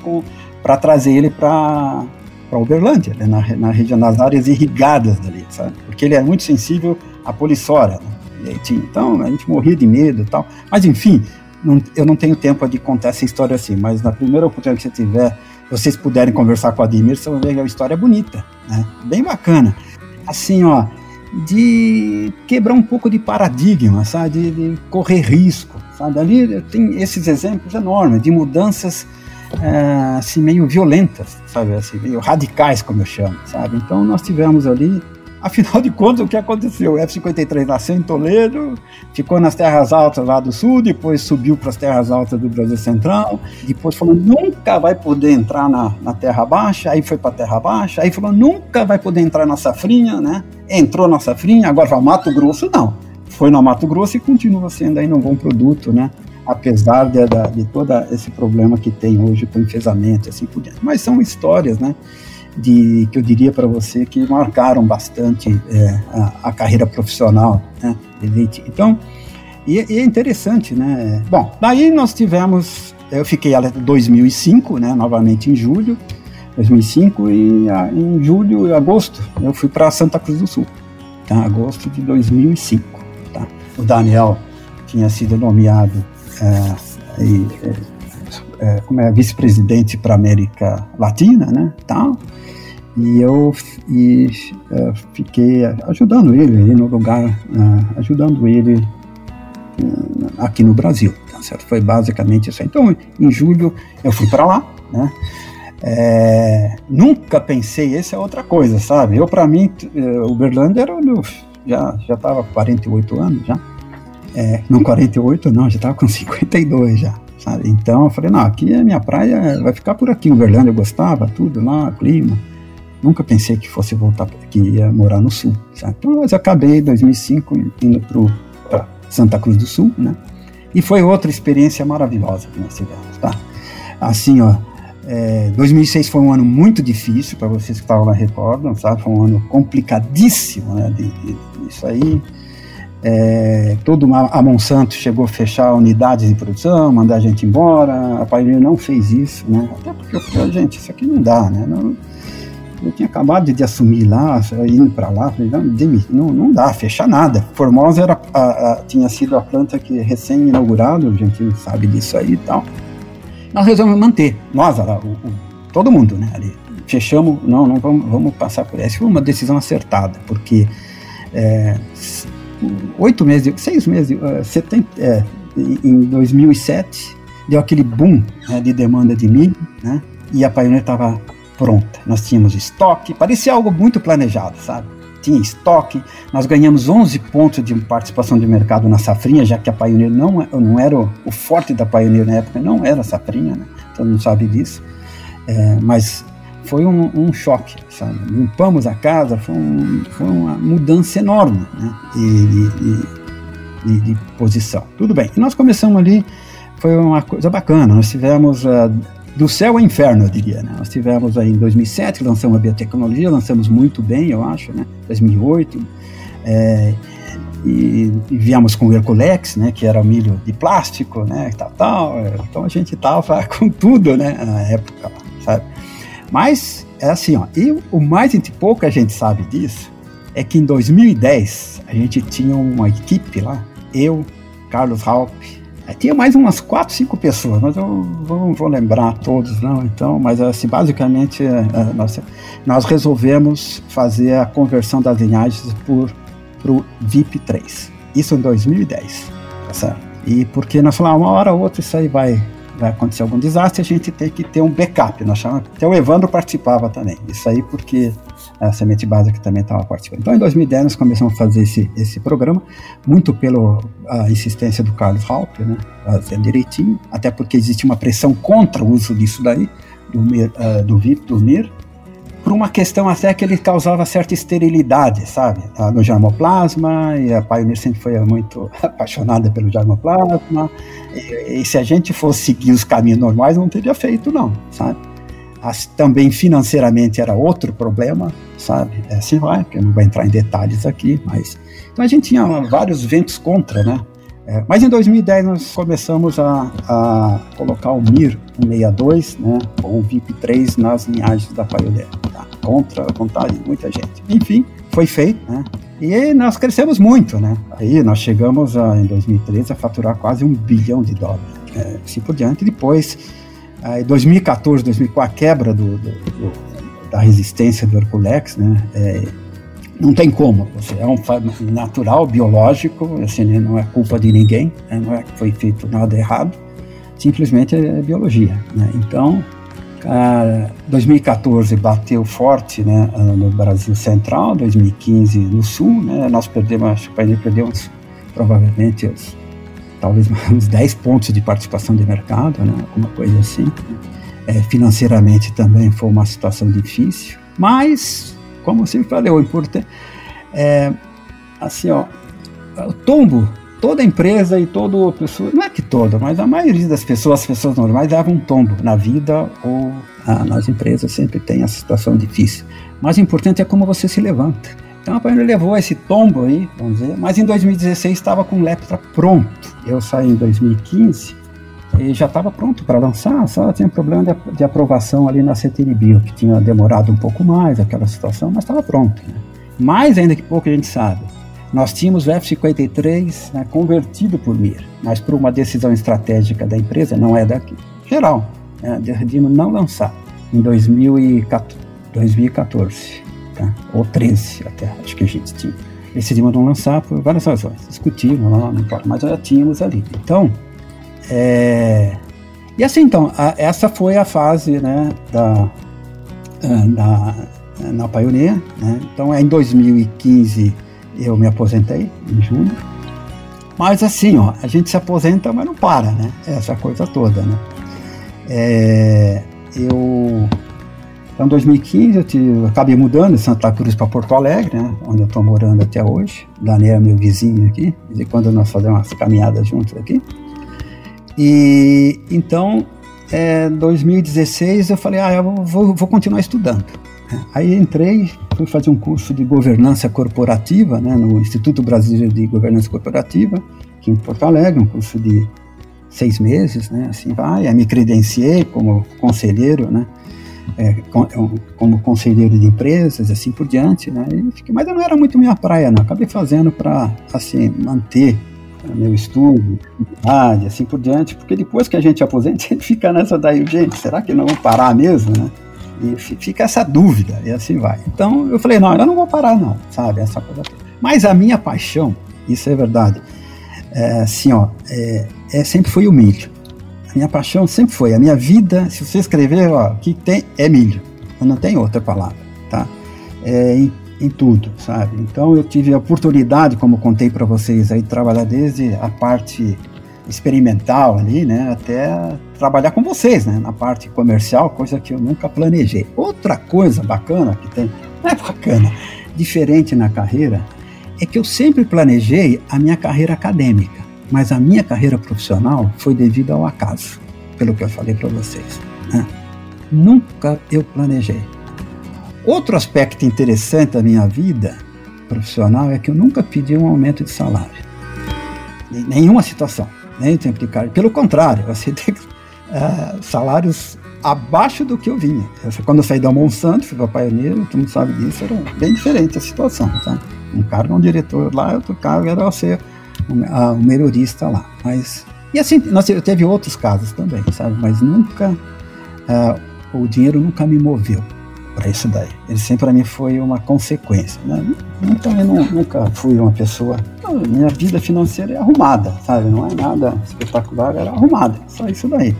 S4: para trazer ele para para Uberlândia, né? na, na região das áreas irrigadas dali, sabe? Porque ele é muito sensível à polissória, né? Então a gente morria de medo e tal. Mas enfim, não, eu não tenho tempo de contar essa história assim, mas na primeira oportunidade que você tiver, vocês puderem conversar com a Ademir, você vai ver que é uma história bonita, né? Bem bacana. Assim, ó, de quebrar um pouco de paradigma, sabe? De, de correr risco, sabe? Ali tem esses exemplos enormes de mudanças é, assim meio violentas, sabe? Assim, meio radicais, como eu chamo, sabe? Então nós tivemos ali Afinal de contas, o que aconteceu? O F-53 nasceu em Toledo, ficou nas terras altas lá do sul, depois subiu para as terras altas do Brasil Central, depois falou nunca vai poder entrar na, na Terra Baixa, aí foi para Terra Baixa, aí falou nunca vai poder entrar na Safrinha, né? Entrou na Safrinha, agora vai Mato Grosso, não. Foi no Mato Grosso e continua sendo ainda um bom produto, né? Apesar de, de, de todo esse problema que tem hoje com enfesamento e assim por diante. Mas são histórias, né? De que eu diria para você que marcaram bastante é, a, a, carreira profissional, né, Então, e, e, é interessante, né? Bom, daí nós tivemos, eu fiquei até 2005, né, novamente em julho, 2005 e a, em julho e agosto eu fui para Santa Cruz do Sul, tá? Agosto de 2005, tá? O Daniel tinha sido nomeado é, e, é, é como é vice-presidente para América Latina, né? Tal. E eu e, uh, fiquei ajudando ele no lugar, uh, ajudando ele uh, aqui no Brasil, tá certo? Foi basicamente isso. Então, em julho eu fui para lá, né? É, nunca pensei, essa é outra coisa, sabe? Eu, para mim, o Uberlândia era meu, já já com 48 anos já. É, não 48 não, já estava com 52 já. Sabe? Então eu falei, não, aqui é minha praia, vai ficar por aqui. Uberlândia eu gostava, tudo lá, clima. Nunca pensei que fosse voltar, que ia morar no sul, sabe? Então, mas eu acabei em 2005 indo para Santa Cruz do Sul, né? E foi outra experiência maravilhosa que nós tivemos, tá? Assim, ó, é, 2006 foi um ano muito difícil, para vocês que estavam lá recordam, sabe? Foi um ano complicadíssimo, né? De, de, isso aí. É, todo a Monsanto chegou a fechar unidades de produção, mandar a gente embora. A Pioneer não fez isso, né? Até porque eu falei, gente, isso aqui não dá, né? Não, eu tinha acabado de assumir lá, indo para lá, falei, não, não, não dá, fechar nada. Formosa era, a, a, tinha sido a planta que recém-inaugurado, a gente sabe disso aí e tal. Nós resolvemos manter, nós, o, o, todo mundo, né, ali. Fechamos, não, não vamos, vamos passar por essa. Foi uma decisão acertada, porque é, oito meses, seis meses, uh, 70, é, em 2007, deu aquele boom né, de demanda de milho, né, e a Pioneer estava pronta. Nós tínhamos estoque, parecia algo muito planejado, sabe? Tinha estoque, nós ganhamos 11 pontos de participação de mercado na safrinha, já que a Pioneer não, é, não era o, forte da Pioneer na época, não era a safrinha, né? todo mundo sabe disso. É, mas foi um, um, choque, sabe? Limpamos a casa, foi, um, foi uma mudança enorme né? de, de, de, de, posição. Tudo bem. E nós começamos ali, foi uma coisa bacana. Nós tivemos uh, do céu ao inferno, eu diria. Né? Nós tivemos aí em 2007, lançamos a biotecnologia, lançamos muito bem, eu acho, né? 2008. É, e, e viemos com o Herculex, né, que era o milho de plástico, né, tal, tal. Então a gente tava com tudo, né, na época, sabe? Mas é assim, ó, e o mais pouco a gente sabe disso é que em 2010 a gente tinha uma equipe lá, eu, Carlos Tinha mais umas quatro, cinco pessoas, mas eu não vou lembrar todos, não, então, mas assim, basicamente é, é, nós, nós resolvemos fazer a conversão das linhagens por o VIP 3. Isso em 2010, tá certo? E porque nós falamos, uma hora ou outra isso aí vai, vai acontecer algum desastre, a gente tem que ter um backup, nós chamamos, até o Evandro participava também, isso aí porque a Semente Básica também estava participando. Então, em 2010, nós começamos a fazer esse, esse programa, muito pela insistência do Carlos Halper, né, fazendo direitinho, até porque existe uma pressão contra o uso disso daí, do, uh, do VIP, do MIR, por uma questão até que ele causava certa esterilidade, sabe? Ah, no germoplasma, e a Pioneer sempre foi muito apaixonada pelo germoplasma, e, e se a gente fosse seguir os caminhos normais, não teria feito, não, sabe? As, também financeiramente era outro problema, sabe? É assim vai, que eu não vou entrar em detalhes aqui, mas. Então a gente tinha vários ventos contra, né? É, mas em 2010 nós começamos a, a colocar o MIR 162, né, ou o VIP3 nas linhagens da Pioneer, tá? contra a vontade de muita gente. Enfim, foi feito, né? E nós crescemos muito, né? Aí nós chegamos a, em 2013 a faturar quase um bilhão de dólares, é, assim por diante. Depois Aí, 2014, 2004, a quebra do, do, do, da resistência do Herculex, né? É, não tem como, é um natural, biológico, assim, né? não é culpa de ninguém, né? não é que foi feito nada errado, simplesmente é biologia. Né? Então, 2014 bateu forte né, no Brasil Central, 2015 no Sul, né? nós perdemos, acho que perdeu provavelmente os talvez uns 10 pontos de participação de mercado, né? alguma coisa assim. É, financeiramente também foi uma situação difícil, mas, como sempre falei, o importante é, assim, ó, o tombo, toda empresa e toda pessoa, não é que toda, mas a maioria das pessoas, as pessoas normais, levam um tombo na vida ou ah, nas empresas sempre tem a situação difícil. Mas o importante é como você se levanta. Então a Pioneer levou esse tombo aí, vamos dizer, mas em 2016 estava com o Leptra pronto. Eu saí em 2015 e já estava pronto para lançar, só tinha problema de, de aprovação ali na CTNBio, que tinha demorado um pouco mais aquela situação, mas estava pronto. Né? Mais ainda que pouco a gente sabe, nós tínhamos o F-53 né, convertido por MIR, mas por uma decisão estratégica da empresa, não é daqui, geral, né, decidimos não lançar em 2014 tá? ou 13 até, acho que a gente tinha. Decidimos não lançar por várias razões. Discutimos lá, não importa, mas já tínhamos ali. Então, é... e assim, então, a, essa foi a fase né, da, da, na Pioneer. Né? Então, em 2015 eu me aposentei, em junho. Mas assim, ó, a gente se aposenta, mas não para, né? Essa coisa toda, né? É, eu então, em 2015, eu, te, eu acabei mudando de Santa Cruz para Porto Alegre, né, onde eu estou morando até hoje. Daniel é meu vizinho aqui, de quando nós fazemos umas caminhadas juntos aqui. E então, é, 2016, eu falei, ah, eu vou, vou continuar estudando. Aí entrei, fui fazer um curso de governança corporativa né, no Instituto Brasileiro de Governança Corporativa, aqui em Porto Alegre, um curso de seis meses, né, assim vai. Aí me credenciei como conselheiro, né, é, é como conselheiro de empresas, assim por diante, né? Mas eu não era muito minha praia, não. Acabei fazendo para assim manter meu estudo, assim por diante, porque depois que a gente aposenta, a gente fica nessa daí, gente, será que não vou parar mesmo, né? E fica essa dúvida, e assim vai. Então eu falei, não, eu não vou parar, não, sabe? Essa coisa toda. Mas a minha paixão, isso é verdade, é, assim, ó, é, é sempre foi o milho minha paixão sempre foi, a minha vida, se você escrever, ó, que tem é milho, não tem outra palavra, tá? É, em, em tudo, sabe? Então eu tive a oportunidade, como contei para vocês aí, de trabalhar desde a parte experimental ali, né, até trabalhar com vocês, né, na parte comercial, coisa que eu nunca planejei. Outra coisa bacana que tem, não é bacana, diferente na carreira, é que eu sempre planejei a minha carreira acadêmica mas a minha carreira profissional foi devido ao acaso, pelo que eu falei para vocês. Né? Nunca eu planejei. Outro aspecto interessante da minha vida profissional é que eu nunca pedi um aumento de salário. Em nenhuma situação, nem no tempo de cargo. Pelo contrário, você tem uh, salários abaixo do que eu vinha. quando eu saí da Monsanto, fui para Pioneiro, todo mundo sabe disso, era bem diferente a situação. Tá? Um cargo um diretor lá, outro cargo era ser um melhorista lá. Mas, e assim, nós, teve outros casos também, sabe? Mas nunca, uh, o dinheiro nunca me moveu para isso daí. Ele sempre para mim foi uma consequência. Né? Então eu não, nunca fui uma pessoa. Não, minha vida financeira é arrumada, sabe? Não é nada espetacular, era arrumada, só isso daí.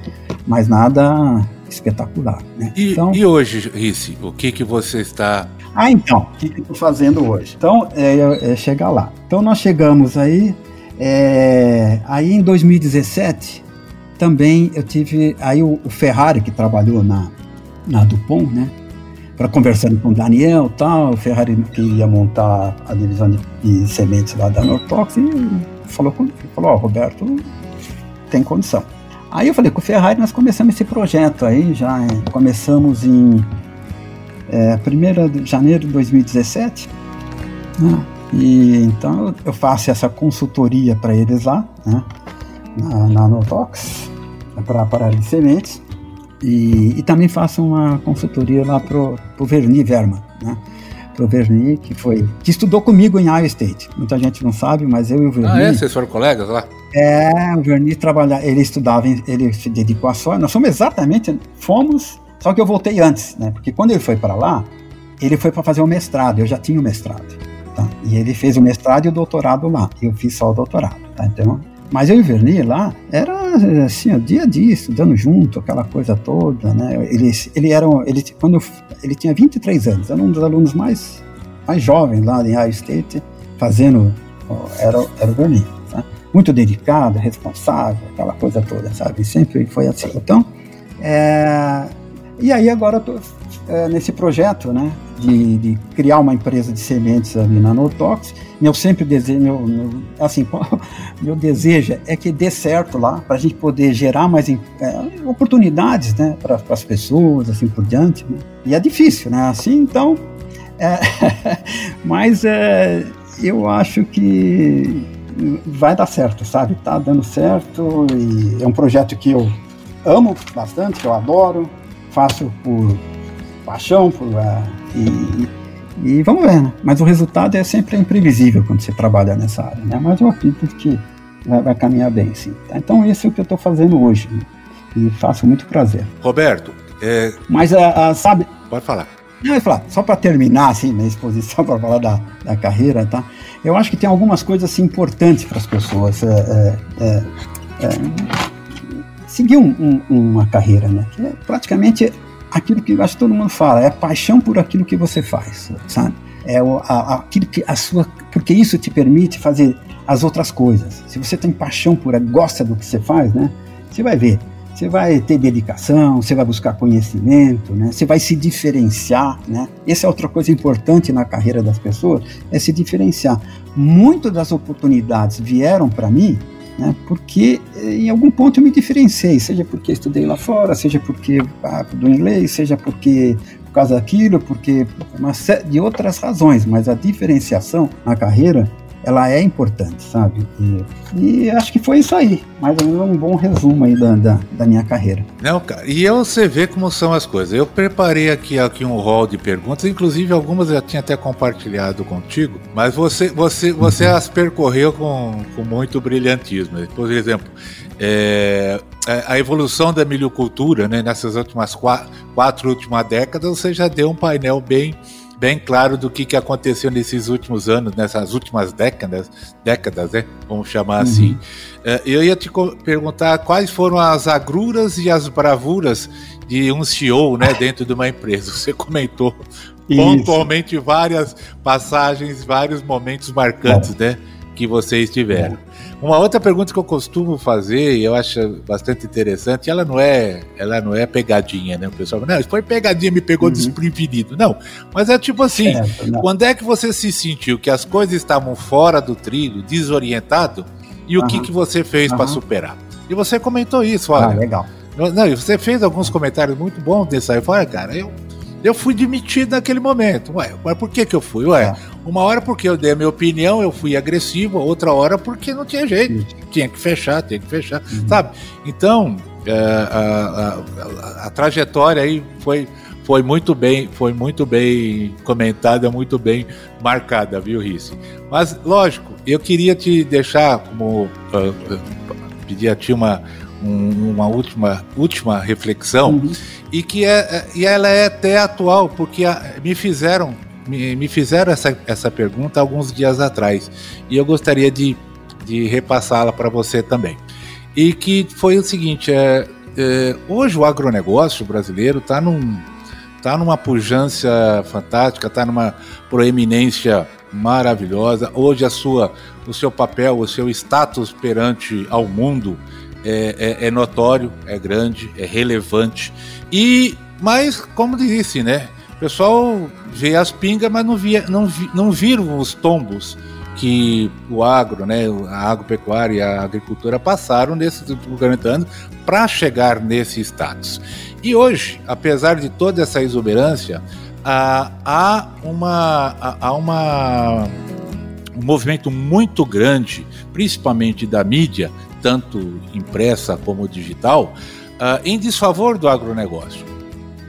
S4: Mas nada espetacular. Né?
S3: E, então, e hoje, Risse, o que, que você está.
S4: Ah, então, o que, que eu estou fazendo hoje? Então, é, é, chegar lá. Então, nós chegamos aí. É, aí em 2017, também eu tive. Aí o, o Ferrari, que trabalhou na, na Dupont, né? para conversando com o Daniel tal, o Ferrari que ia montar a divisão de, de sementes lá da Nortox e falou, falou, ó, oh, Roberto, tem condição. Aí eu falei com o Ferrari, nós começamos esse projeto aí, já começamos em é, 1 de janeiro de 2017, né? E então eu faço essa consultoria para eles lá, né? na, na Notox, para parar de sementes, e, e também faço uma consultoria lá pro, pro Verni Verma, né? Pro Verni, que foi. que estudou comigo em Iowa State. Muita gente não sabe, mas eu e o Verni.
S3: Ah, é? Vocês foram colegas lá?
S4: É, o Verni trabalhava, ele estudava, ele se dedicou a só. Nós somos exatamente, fomos, só que eu voltei antes, né? Porque quando ele foi para lá, ele foi para fazer o mestrado, eu já tinha o mestrado. Tá? E ele fez o mestrado e o doutorado lá. Eu fiz só o doutorado, tá? Então, mas eu e o Verni lá era assim, o dia a dia, estudando junto, aquela coisa toda, né? Ele, ele era, ele, quando eu, ele tinha 23 anos, era um dos alunos mais, mais jovens lá em Iowa State, fazendo, era, era o Verni, tá? Muito dedicado, responsável, aquela coisa toda, sabe? Sempre foi assim. Então, é, e aí agora eu tô é, nesse projeto, né? De, de, criar uma empresa de sementes ali na Notox. Meu sempre desejo, meu, meu, assim, meu desejo é que dê certo lá, para a gente poder gerar mais é, oportunidades, né, para as pessoas, assim por diante. Né? E é difícil, né? Assim, então, é, mas é, eu acho que vai dar certo, sabe? Tá dando certo e é um projeto que eu amo bastante, que eu adoro, faço por paixão, por, uh, e, e vamos ver, né? Mas o resultado é sempre imprevisível quando você trabalha nessa área, né? Mas eu acredito que vai, vai caminhar bem, sim. Tá? Então, esse é o que eu estou fazendo hoje. Né? E faço muito prazer.
S3: Roberto, é...
S4: Mas, uh, uh, sabe...
S3: Pode falar.
S4: Não, falar, só para terminar, assim, minha exposição, para falar da, da carreira, tá? Eu acho que tem algumas coisas assim, importantes para as pessoas. É, é, é, é, seguir um, um, uma carreira, né? Que é praticamente aquilo que eu acho que todo mundo fala, é paixão por aquilo que você faz, sabe? É o, a, aquilo que a sua, porque isso te permite fazer as outras coisas. Se você tem paixão por, gosta do que você faz, né? Você vai ver, você vai ter dedicação, você vai buscar conhecimento, né? Você vai se diferenciar, né? Essa é outra coisa importante na carreira das pessoas, é se diferenciar. Muitas das oportunidades vieram para mim né? Porque eh, em algum ponto eu me diferenciei, seja porque estudei lá fora, seja porque ah, do inglês, seja porque por causa daquilo, porque uma série de outras razões, mas a diferenciação na carreira ela é importante, sabe? E, e, acho que foi isso aí. Mais ou menos um bom resumo aí da, da, da, minha carreira.
S3: Não, cara, e eu, você vê como são as coisas. Eu preparei aqui, aqui um rol de perguntas, inclusive algumas eu já tinha até compartilhado contigo, mas você, você, você uhum. as percorreu com, com muito brilhantismo. Por exemplo, é, a evolução da milhocultura, né, nessas últimas quatro, quatro últimas décadas, você já deu um painel bem bem claro do que, que aconteceu nesses últimos anos, nessas últimas décadas, décadas, né? Vamos chamar assim. uhum. assim. Eu ia te perguntar quais foram as agruras e as bravuras de um CEO, né, dentro de uma empresa. Você comentou Isso. pontualmente várias passagens, vários momentos marcantes, é. né, que vocês tiveram. É. Uma outra pergunta que eu costumo fazer e eu acho bastante interessante, ela não é, ela não é pegadinha, né? O pessoal fala, não, isso foi pegadinha, me pegou uhum. desprevenido. Não, mas é tipo assim, é, quando é que você se sentiu que as coisas estavam fora do trilho, desorientado, e o uhum. que, que você fez uhum. para superar? E você comentou isso, olha. Ah,
S4: legal.
S3: Não, você fez alguns comentários muito bons desse aí. Olha, cara, eu, eu fui demitido naquele momento. Ué, mas por que que eu fui? Ué, é. Uma hora porque eu dei a minha opinião, eu fui agressivo, outra hora porque não tinha jeito. Tinha que fechar, tinha que fechar, uhum. sabe? Então, é, a, a, a, trajetória aí foi, foi muito bem, foi muito bem comentada, muito bem marcada, viu, Risse? Mas, lógico, eu queria te deixar como uh, pedir a ti uma, um, uma última, última reflexão uhum. e que é, e ela é até atual, porque a, me fizeram me, me fizeram essa, essa pergunta alguns dias atrás e eu gostaria de, de repassá-la para você também. E que foi o seguinte: é, é hoje o agronegócio brasileiro está num, tá numa pujança fantástica, está numa proeminência maravilhosa. Hoje a sua, o seu papel, o seu status perante ao mundo é, é, é notório, é grande, é relevante. E, mas, como disse, né? O pessoal vê as pingas, mas não, via, não, vi, não viram os tombos que o agro, né, a agropecuária e a agricultura passaram nesses últimos 40 anos para chegar nesse status. E hoje, apesar de toda essa exuberância, há, uma, há uma, um movimento muito grande, principalmente da mídia, tanto impressa como digital, uh, em desfavor do agronegócio.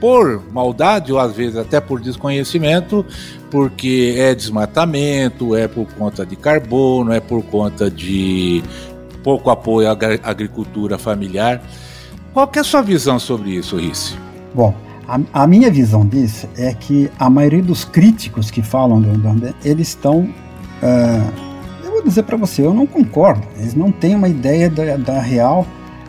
S3: Por maldade, ou às vezes até por desconhecimento, porque é desmatamento, é por conta de carbono, é por conta de pouco apoio à agricultura familiar. Qual é a sua visão sobre isso, Risse?
S4: Bom, a, a, minha visão disso é que a maioria dos críticos que falam do, do eles estão uh, vou dizer para você, eu não concordo. Eles não têm uma ideia da, da real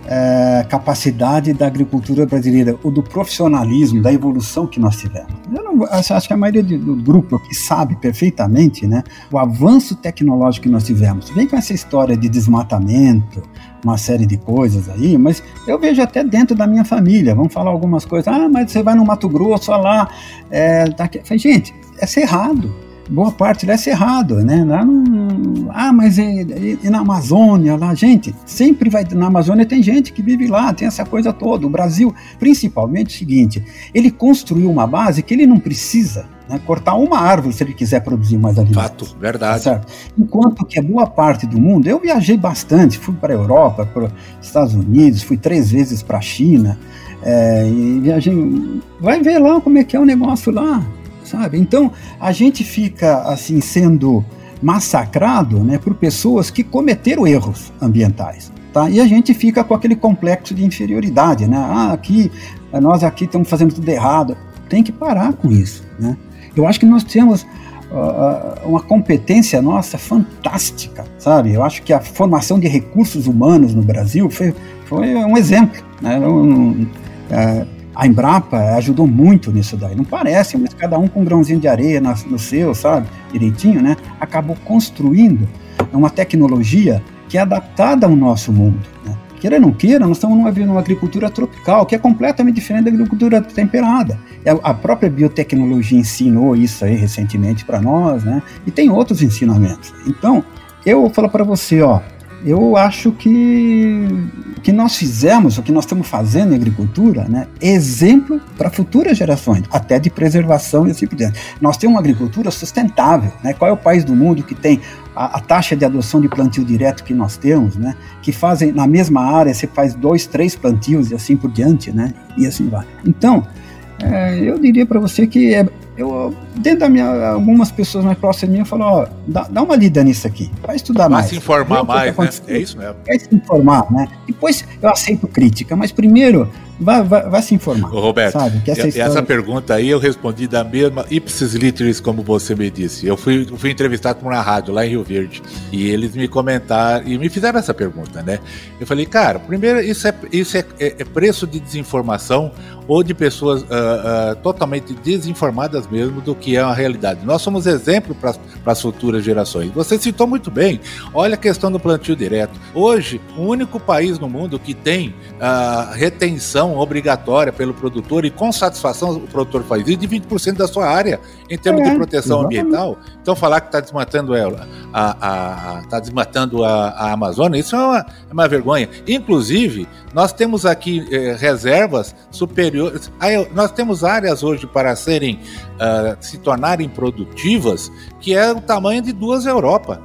S4: é, capacidade da agricultura brasileira, ou do profissionalismo, da evolução que nós tivemos. Eu não, acho que a maioria do grupo aqui sabe perfeitamente né, o avanço tecnológico que nós tivemos. Vem com essa história de desmatamento, uma série de coisas aí, mas eu vejo até dentro da minha família, vamos falar algumas coisas, ah, mas você vai no Mato Grosso, olha lá, é, tá gente, é cerrado boa parte lá é cerrado, né? Lá não, ah, mas e, e, e, na Amazônia lá, gente, sempre vai na Amazônia tem gente que vive lá, tem essa coisa toda. O Brasil, principalmente, é o seguinte, ele construiu uma base que ele não precisa né, cortar uma árvore se ele quiser produzir mais alimentos.
S3: Fato, verdade.
S4: Certo? Enquanto que a boa parte do mundo, eu viajei bastante, fui para a Europa, para os Estados Unidos, fui três vezes para a China, é, e viajei. Vai ver lá como é que é o negócio lá sabe? Então a gente fica assim sendo massacrado, né, por pessoas que cometeram erros ambientais, tá? E a gente fica com aquele complexo de inferioridade, né? Ah, aqui nós aqui estamos fazendo tudo errado. Tem que parar com isso, né? Eu acho que nós temos uh, uma competência nossa fantástica, sabe? Eu acho que a formação de recursos humanos no Brasil foi, foi um exemplo, né? Um, uh, a Embrapa ajudou muito nisso daí. Não parece, mas cada um com um grãozinho de areia no seu, sabe? Direitinho, né? Acabou construindo uma tecnologia que é adaptada ao nosso mundo. Né? Queira ou não queira, nós estamos numa, numa agricultura tropical, que é completamente diferente da agricultura temperada. A própria biotecnologia ensinou isso aí recentemente para nós, né? E tem outros ensinamentos. Então, eu vou falar para você, ó, eu acho que o que nós fizemos, o que nós estamos fazendo em agricultura, né, é exemplo para futuras gerações, até de preservação e assim por diante. Nós temos uma agricultura sustentável. Né? Qual é o país do mundo que tem a, a, taxa de adoção de plantio direto que nós temos, né? que fazem na mesma área, você faz dois, três plantios e assim por diante, né? e assim vai. Então, é, eu diria para você que é, eu, dentro da minha, algumas pessoas mais próximas de mim falaram, ó, dá, dá uma lida nisso aqui, vai estudar vai mais.
S3: Vai se informar mais, né? É isso mesmo.
S4: Vai se informar, né? Depois eu aceito crítica, mas primeiro Vai, vai, vai, se informar.
S3: Ô, Roberto, sabe? Que essa, história... essa, pergunta aí eu respondi da mesma ipsis literis, como você me disse. Eu fui, fui entrevistado por uma rádio lá em Rio Verde e eles me comentaram e me fizeram essa pergunta, né? Eu falei, cara, primeiro, isso é, isso é, é, é preço de desinformação ou de pessoas uh, uh, totalmente desinformadas mesmo do que é a realidade. Nós somos exemplo para as futuras gerações. Você citou muito bem. Olha a questão do plantio direto. Hoje, o único país no mundo que tem uh, retenção obrigatória pelo produtor e com satisfação o produtor faz isso de 20% da sua área em termos é, de proteção exatamente. ambiental. Então falar que está desmatando ela, a, a, tá desmatando a, a Amazônia, isso é uma, é uma vergonha. Inclusive, nós temos aqui eh, reservas superiores. Nós temos áreas hoje para serem uh, se tornarem produtivas que é o tamanho de duas Europa.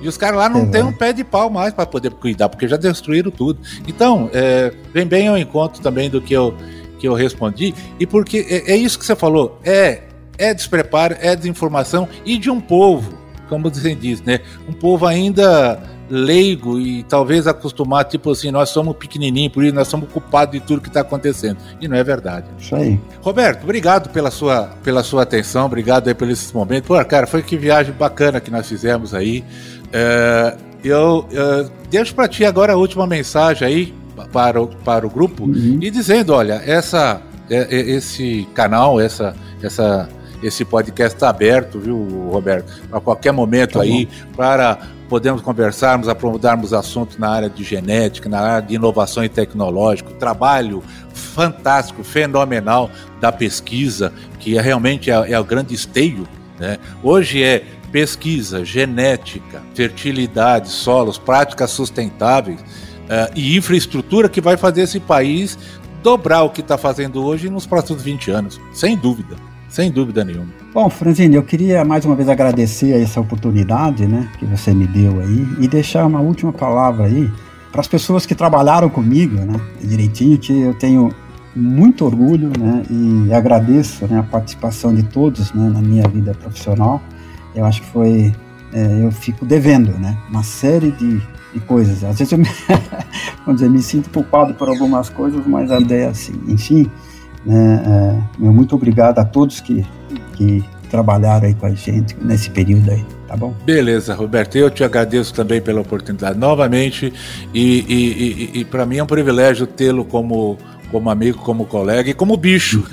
S3: E os caras lá não é, tem um pé de pau mais para poder cuidar, porque já destruíram tudo. Então, é, vem bem ao encontro também do que eu, que eu respondi, e porque é, é isso que você falou, é, é despreparo, é desinformação, e de um povo, como você diz, né? Um povo ainda leigo e talvez acostumar, tipo assim, nós somos pequenininhos, por isso nós somos culpados de tudo que está acontecendo. E não é verdade.
S4: Isso aí.
S3: Roberto, obrigado pela sua, pela sua atenção, obrigado aí por esses momentos. Pô, cara, foi que viagem bacana que nós fizemos aí. É, eu, eu deixo para ti agora a última mensagem aí para o, para o grupo uhum. e dizendo, olha, essa, é, é, esse canal, essa, essa, esse podcast está aberto, viu, Roberto? A qualquer momento tá aí para podermos conversarmos, aprofundarmos assuntos na área de genética, na área de inovação e tecnológico, trabalho fantástico, fenomenal da pesquisa, que é realmente é, é o grande esteio. Né? Hoje é pesquisa, genética, fertilidade, solos, práticas sustentáveis uh, e infraestrutura que vai fazer esse país dobrar o que está fazendo hoje nos próximos 20 anos, sem dúvida, sem dúvida nenhuma.
S4: Bom, Franzini, eu queria mais uma vez agradecer essa oportunidade né, que você me deu aí e deixar uma última palavra aí para as pessoas que trabalharam comigo, né, direitinho, que eu tenho muito orgulho né, e agradeço né, a participação de todos né, na minha vida profissional eu acho que foi. É, eu fico devendo, né? Uma série de, de coisas. Às vezes eu me, vamos dizer, me sinto culpado por algumas coisas, mas a ideia é assim. Enfim, né, é, meu muito obrigado a todos que, que trabalharam aí com a gente nesse período aí. Tá bom?
S3: Beleza, Roberto. Eu te agradeço também pela oportunidade novamente. E, e, e, e para mim é um privilégio tê-lo como como amigo, como colega e como bicho.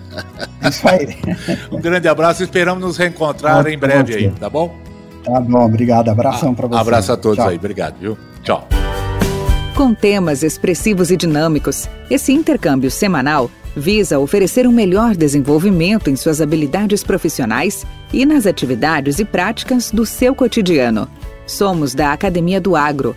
S4: Isso aí.
S3: um grande abraço, esperamos nos reencontrar em breve aí, tá bom?
S4: Tá bom, obrigado. Abração para você.
S3: Abraço a todos Tchau. aí, obrigado, viu? Tchau.
S2: Com temas expressivos e dinâmicos, esse intercâmbio semanal visa oferecer um melhor desenvolvimento em suas habilidades profissionais e nas atividades e práticas do seu cotidiano. Somos da Academia do Agro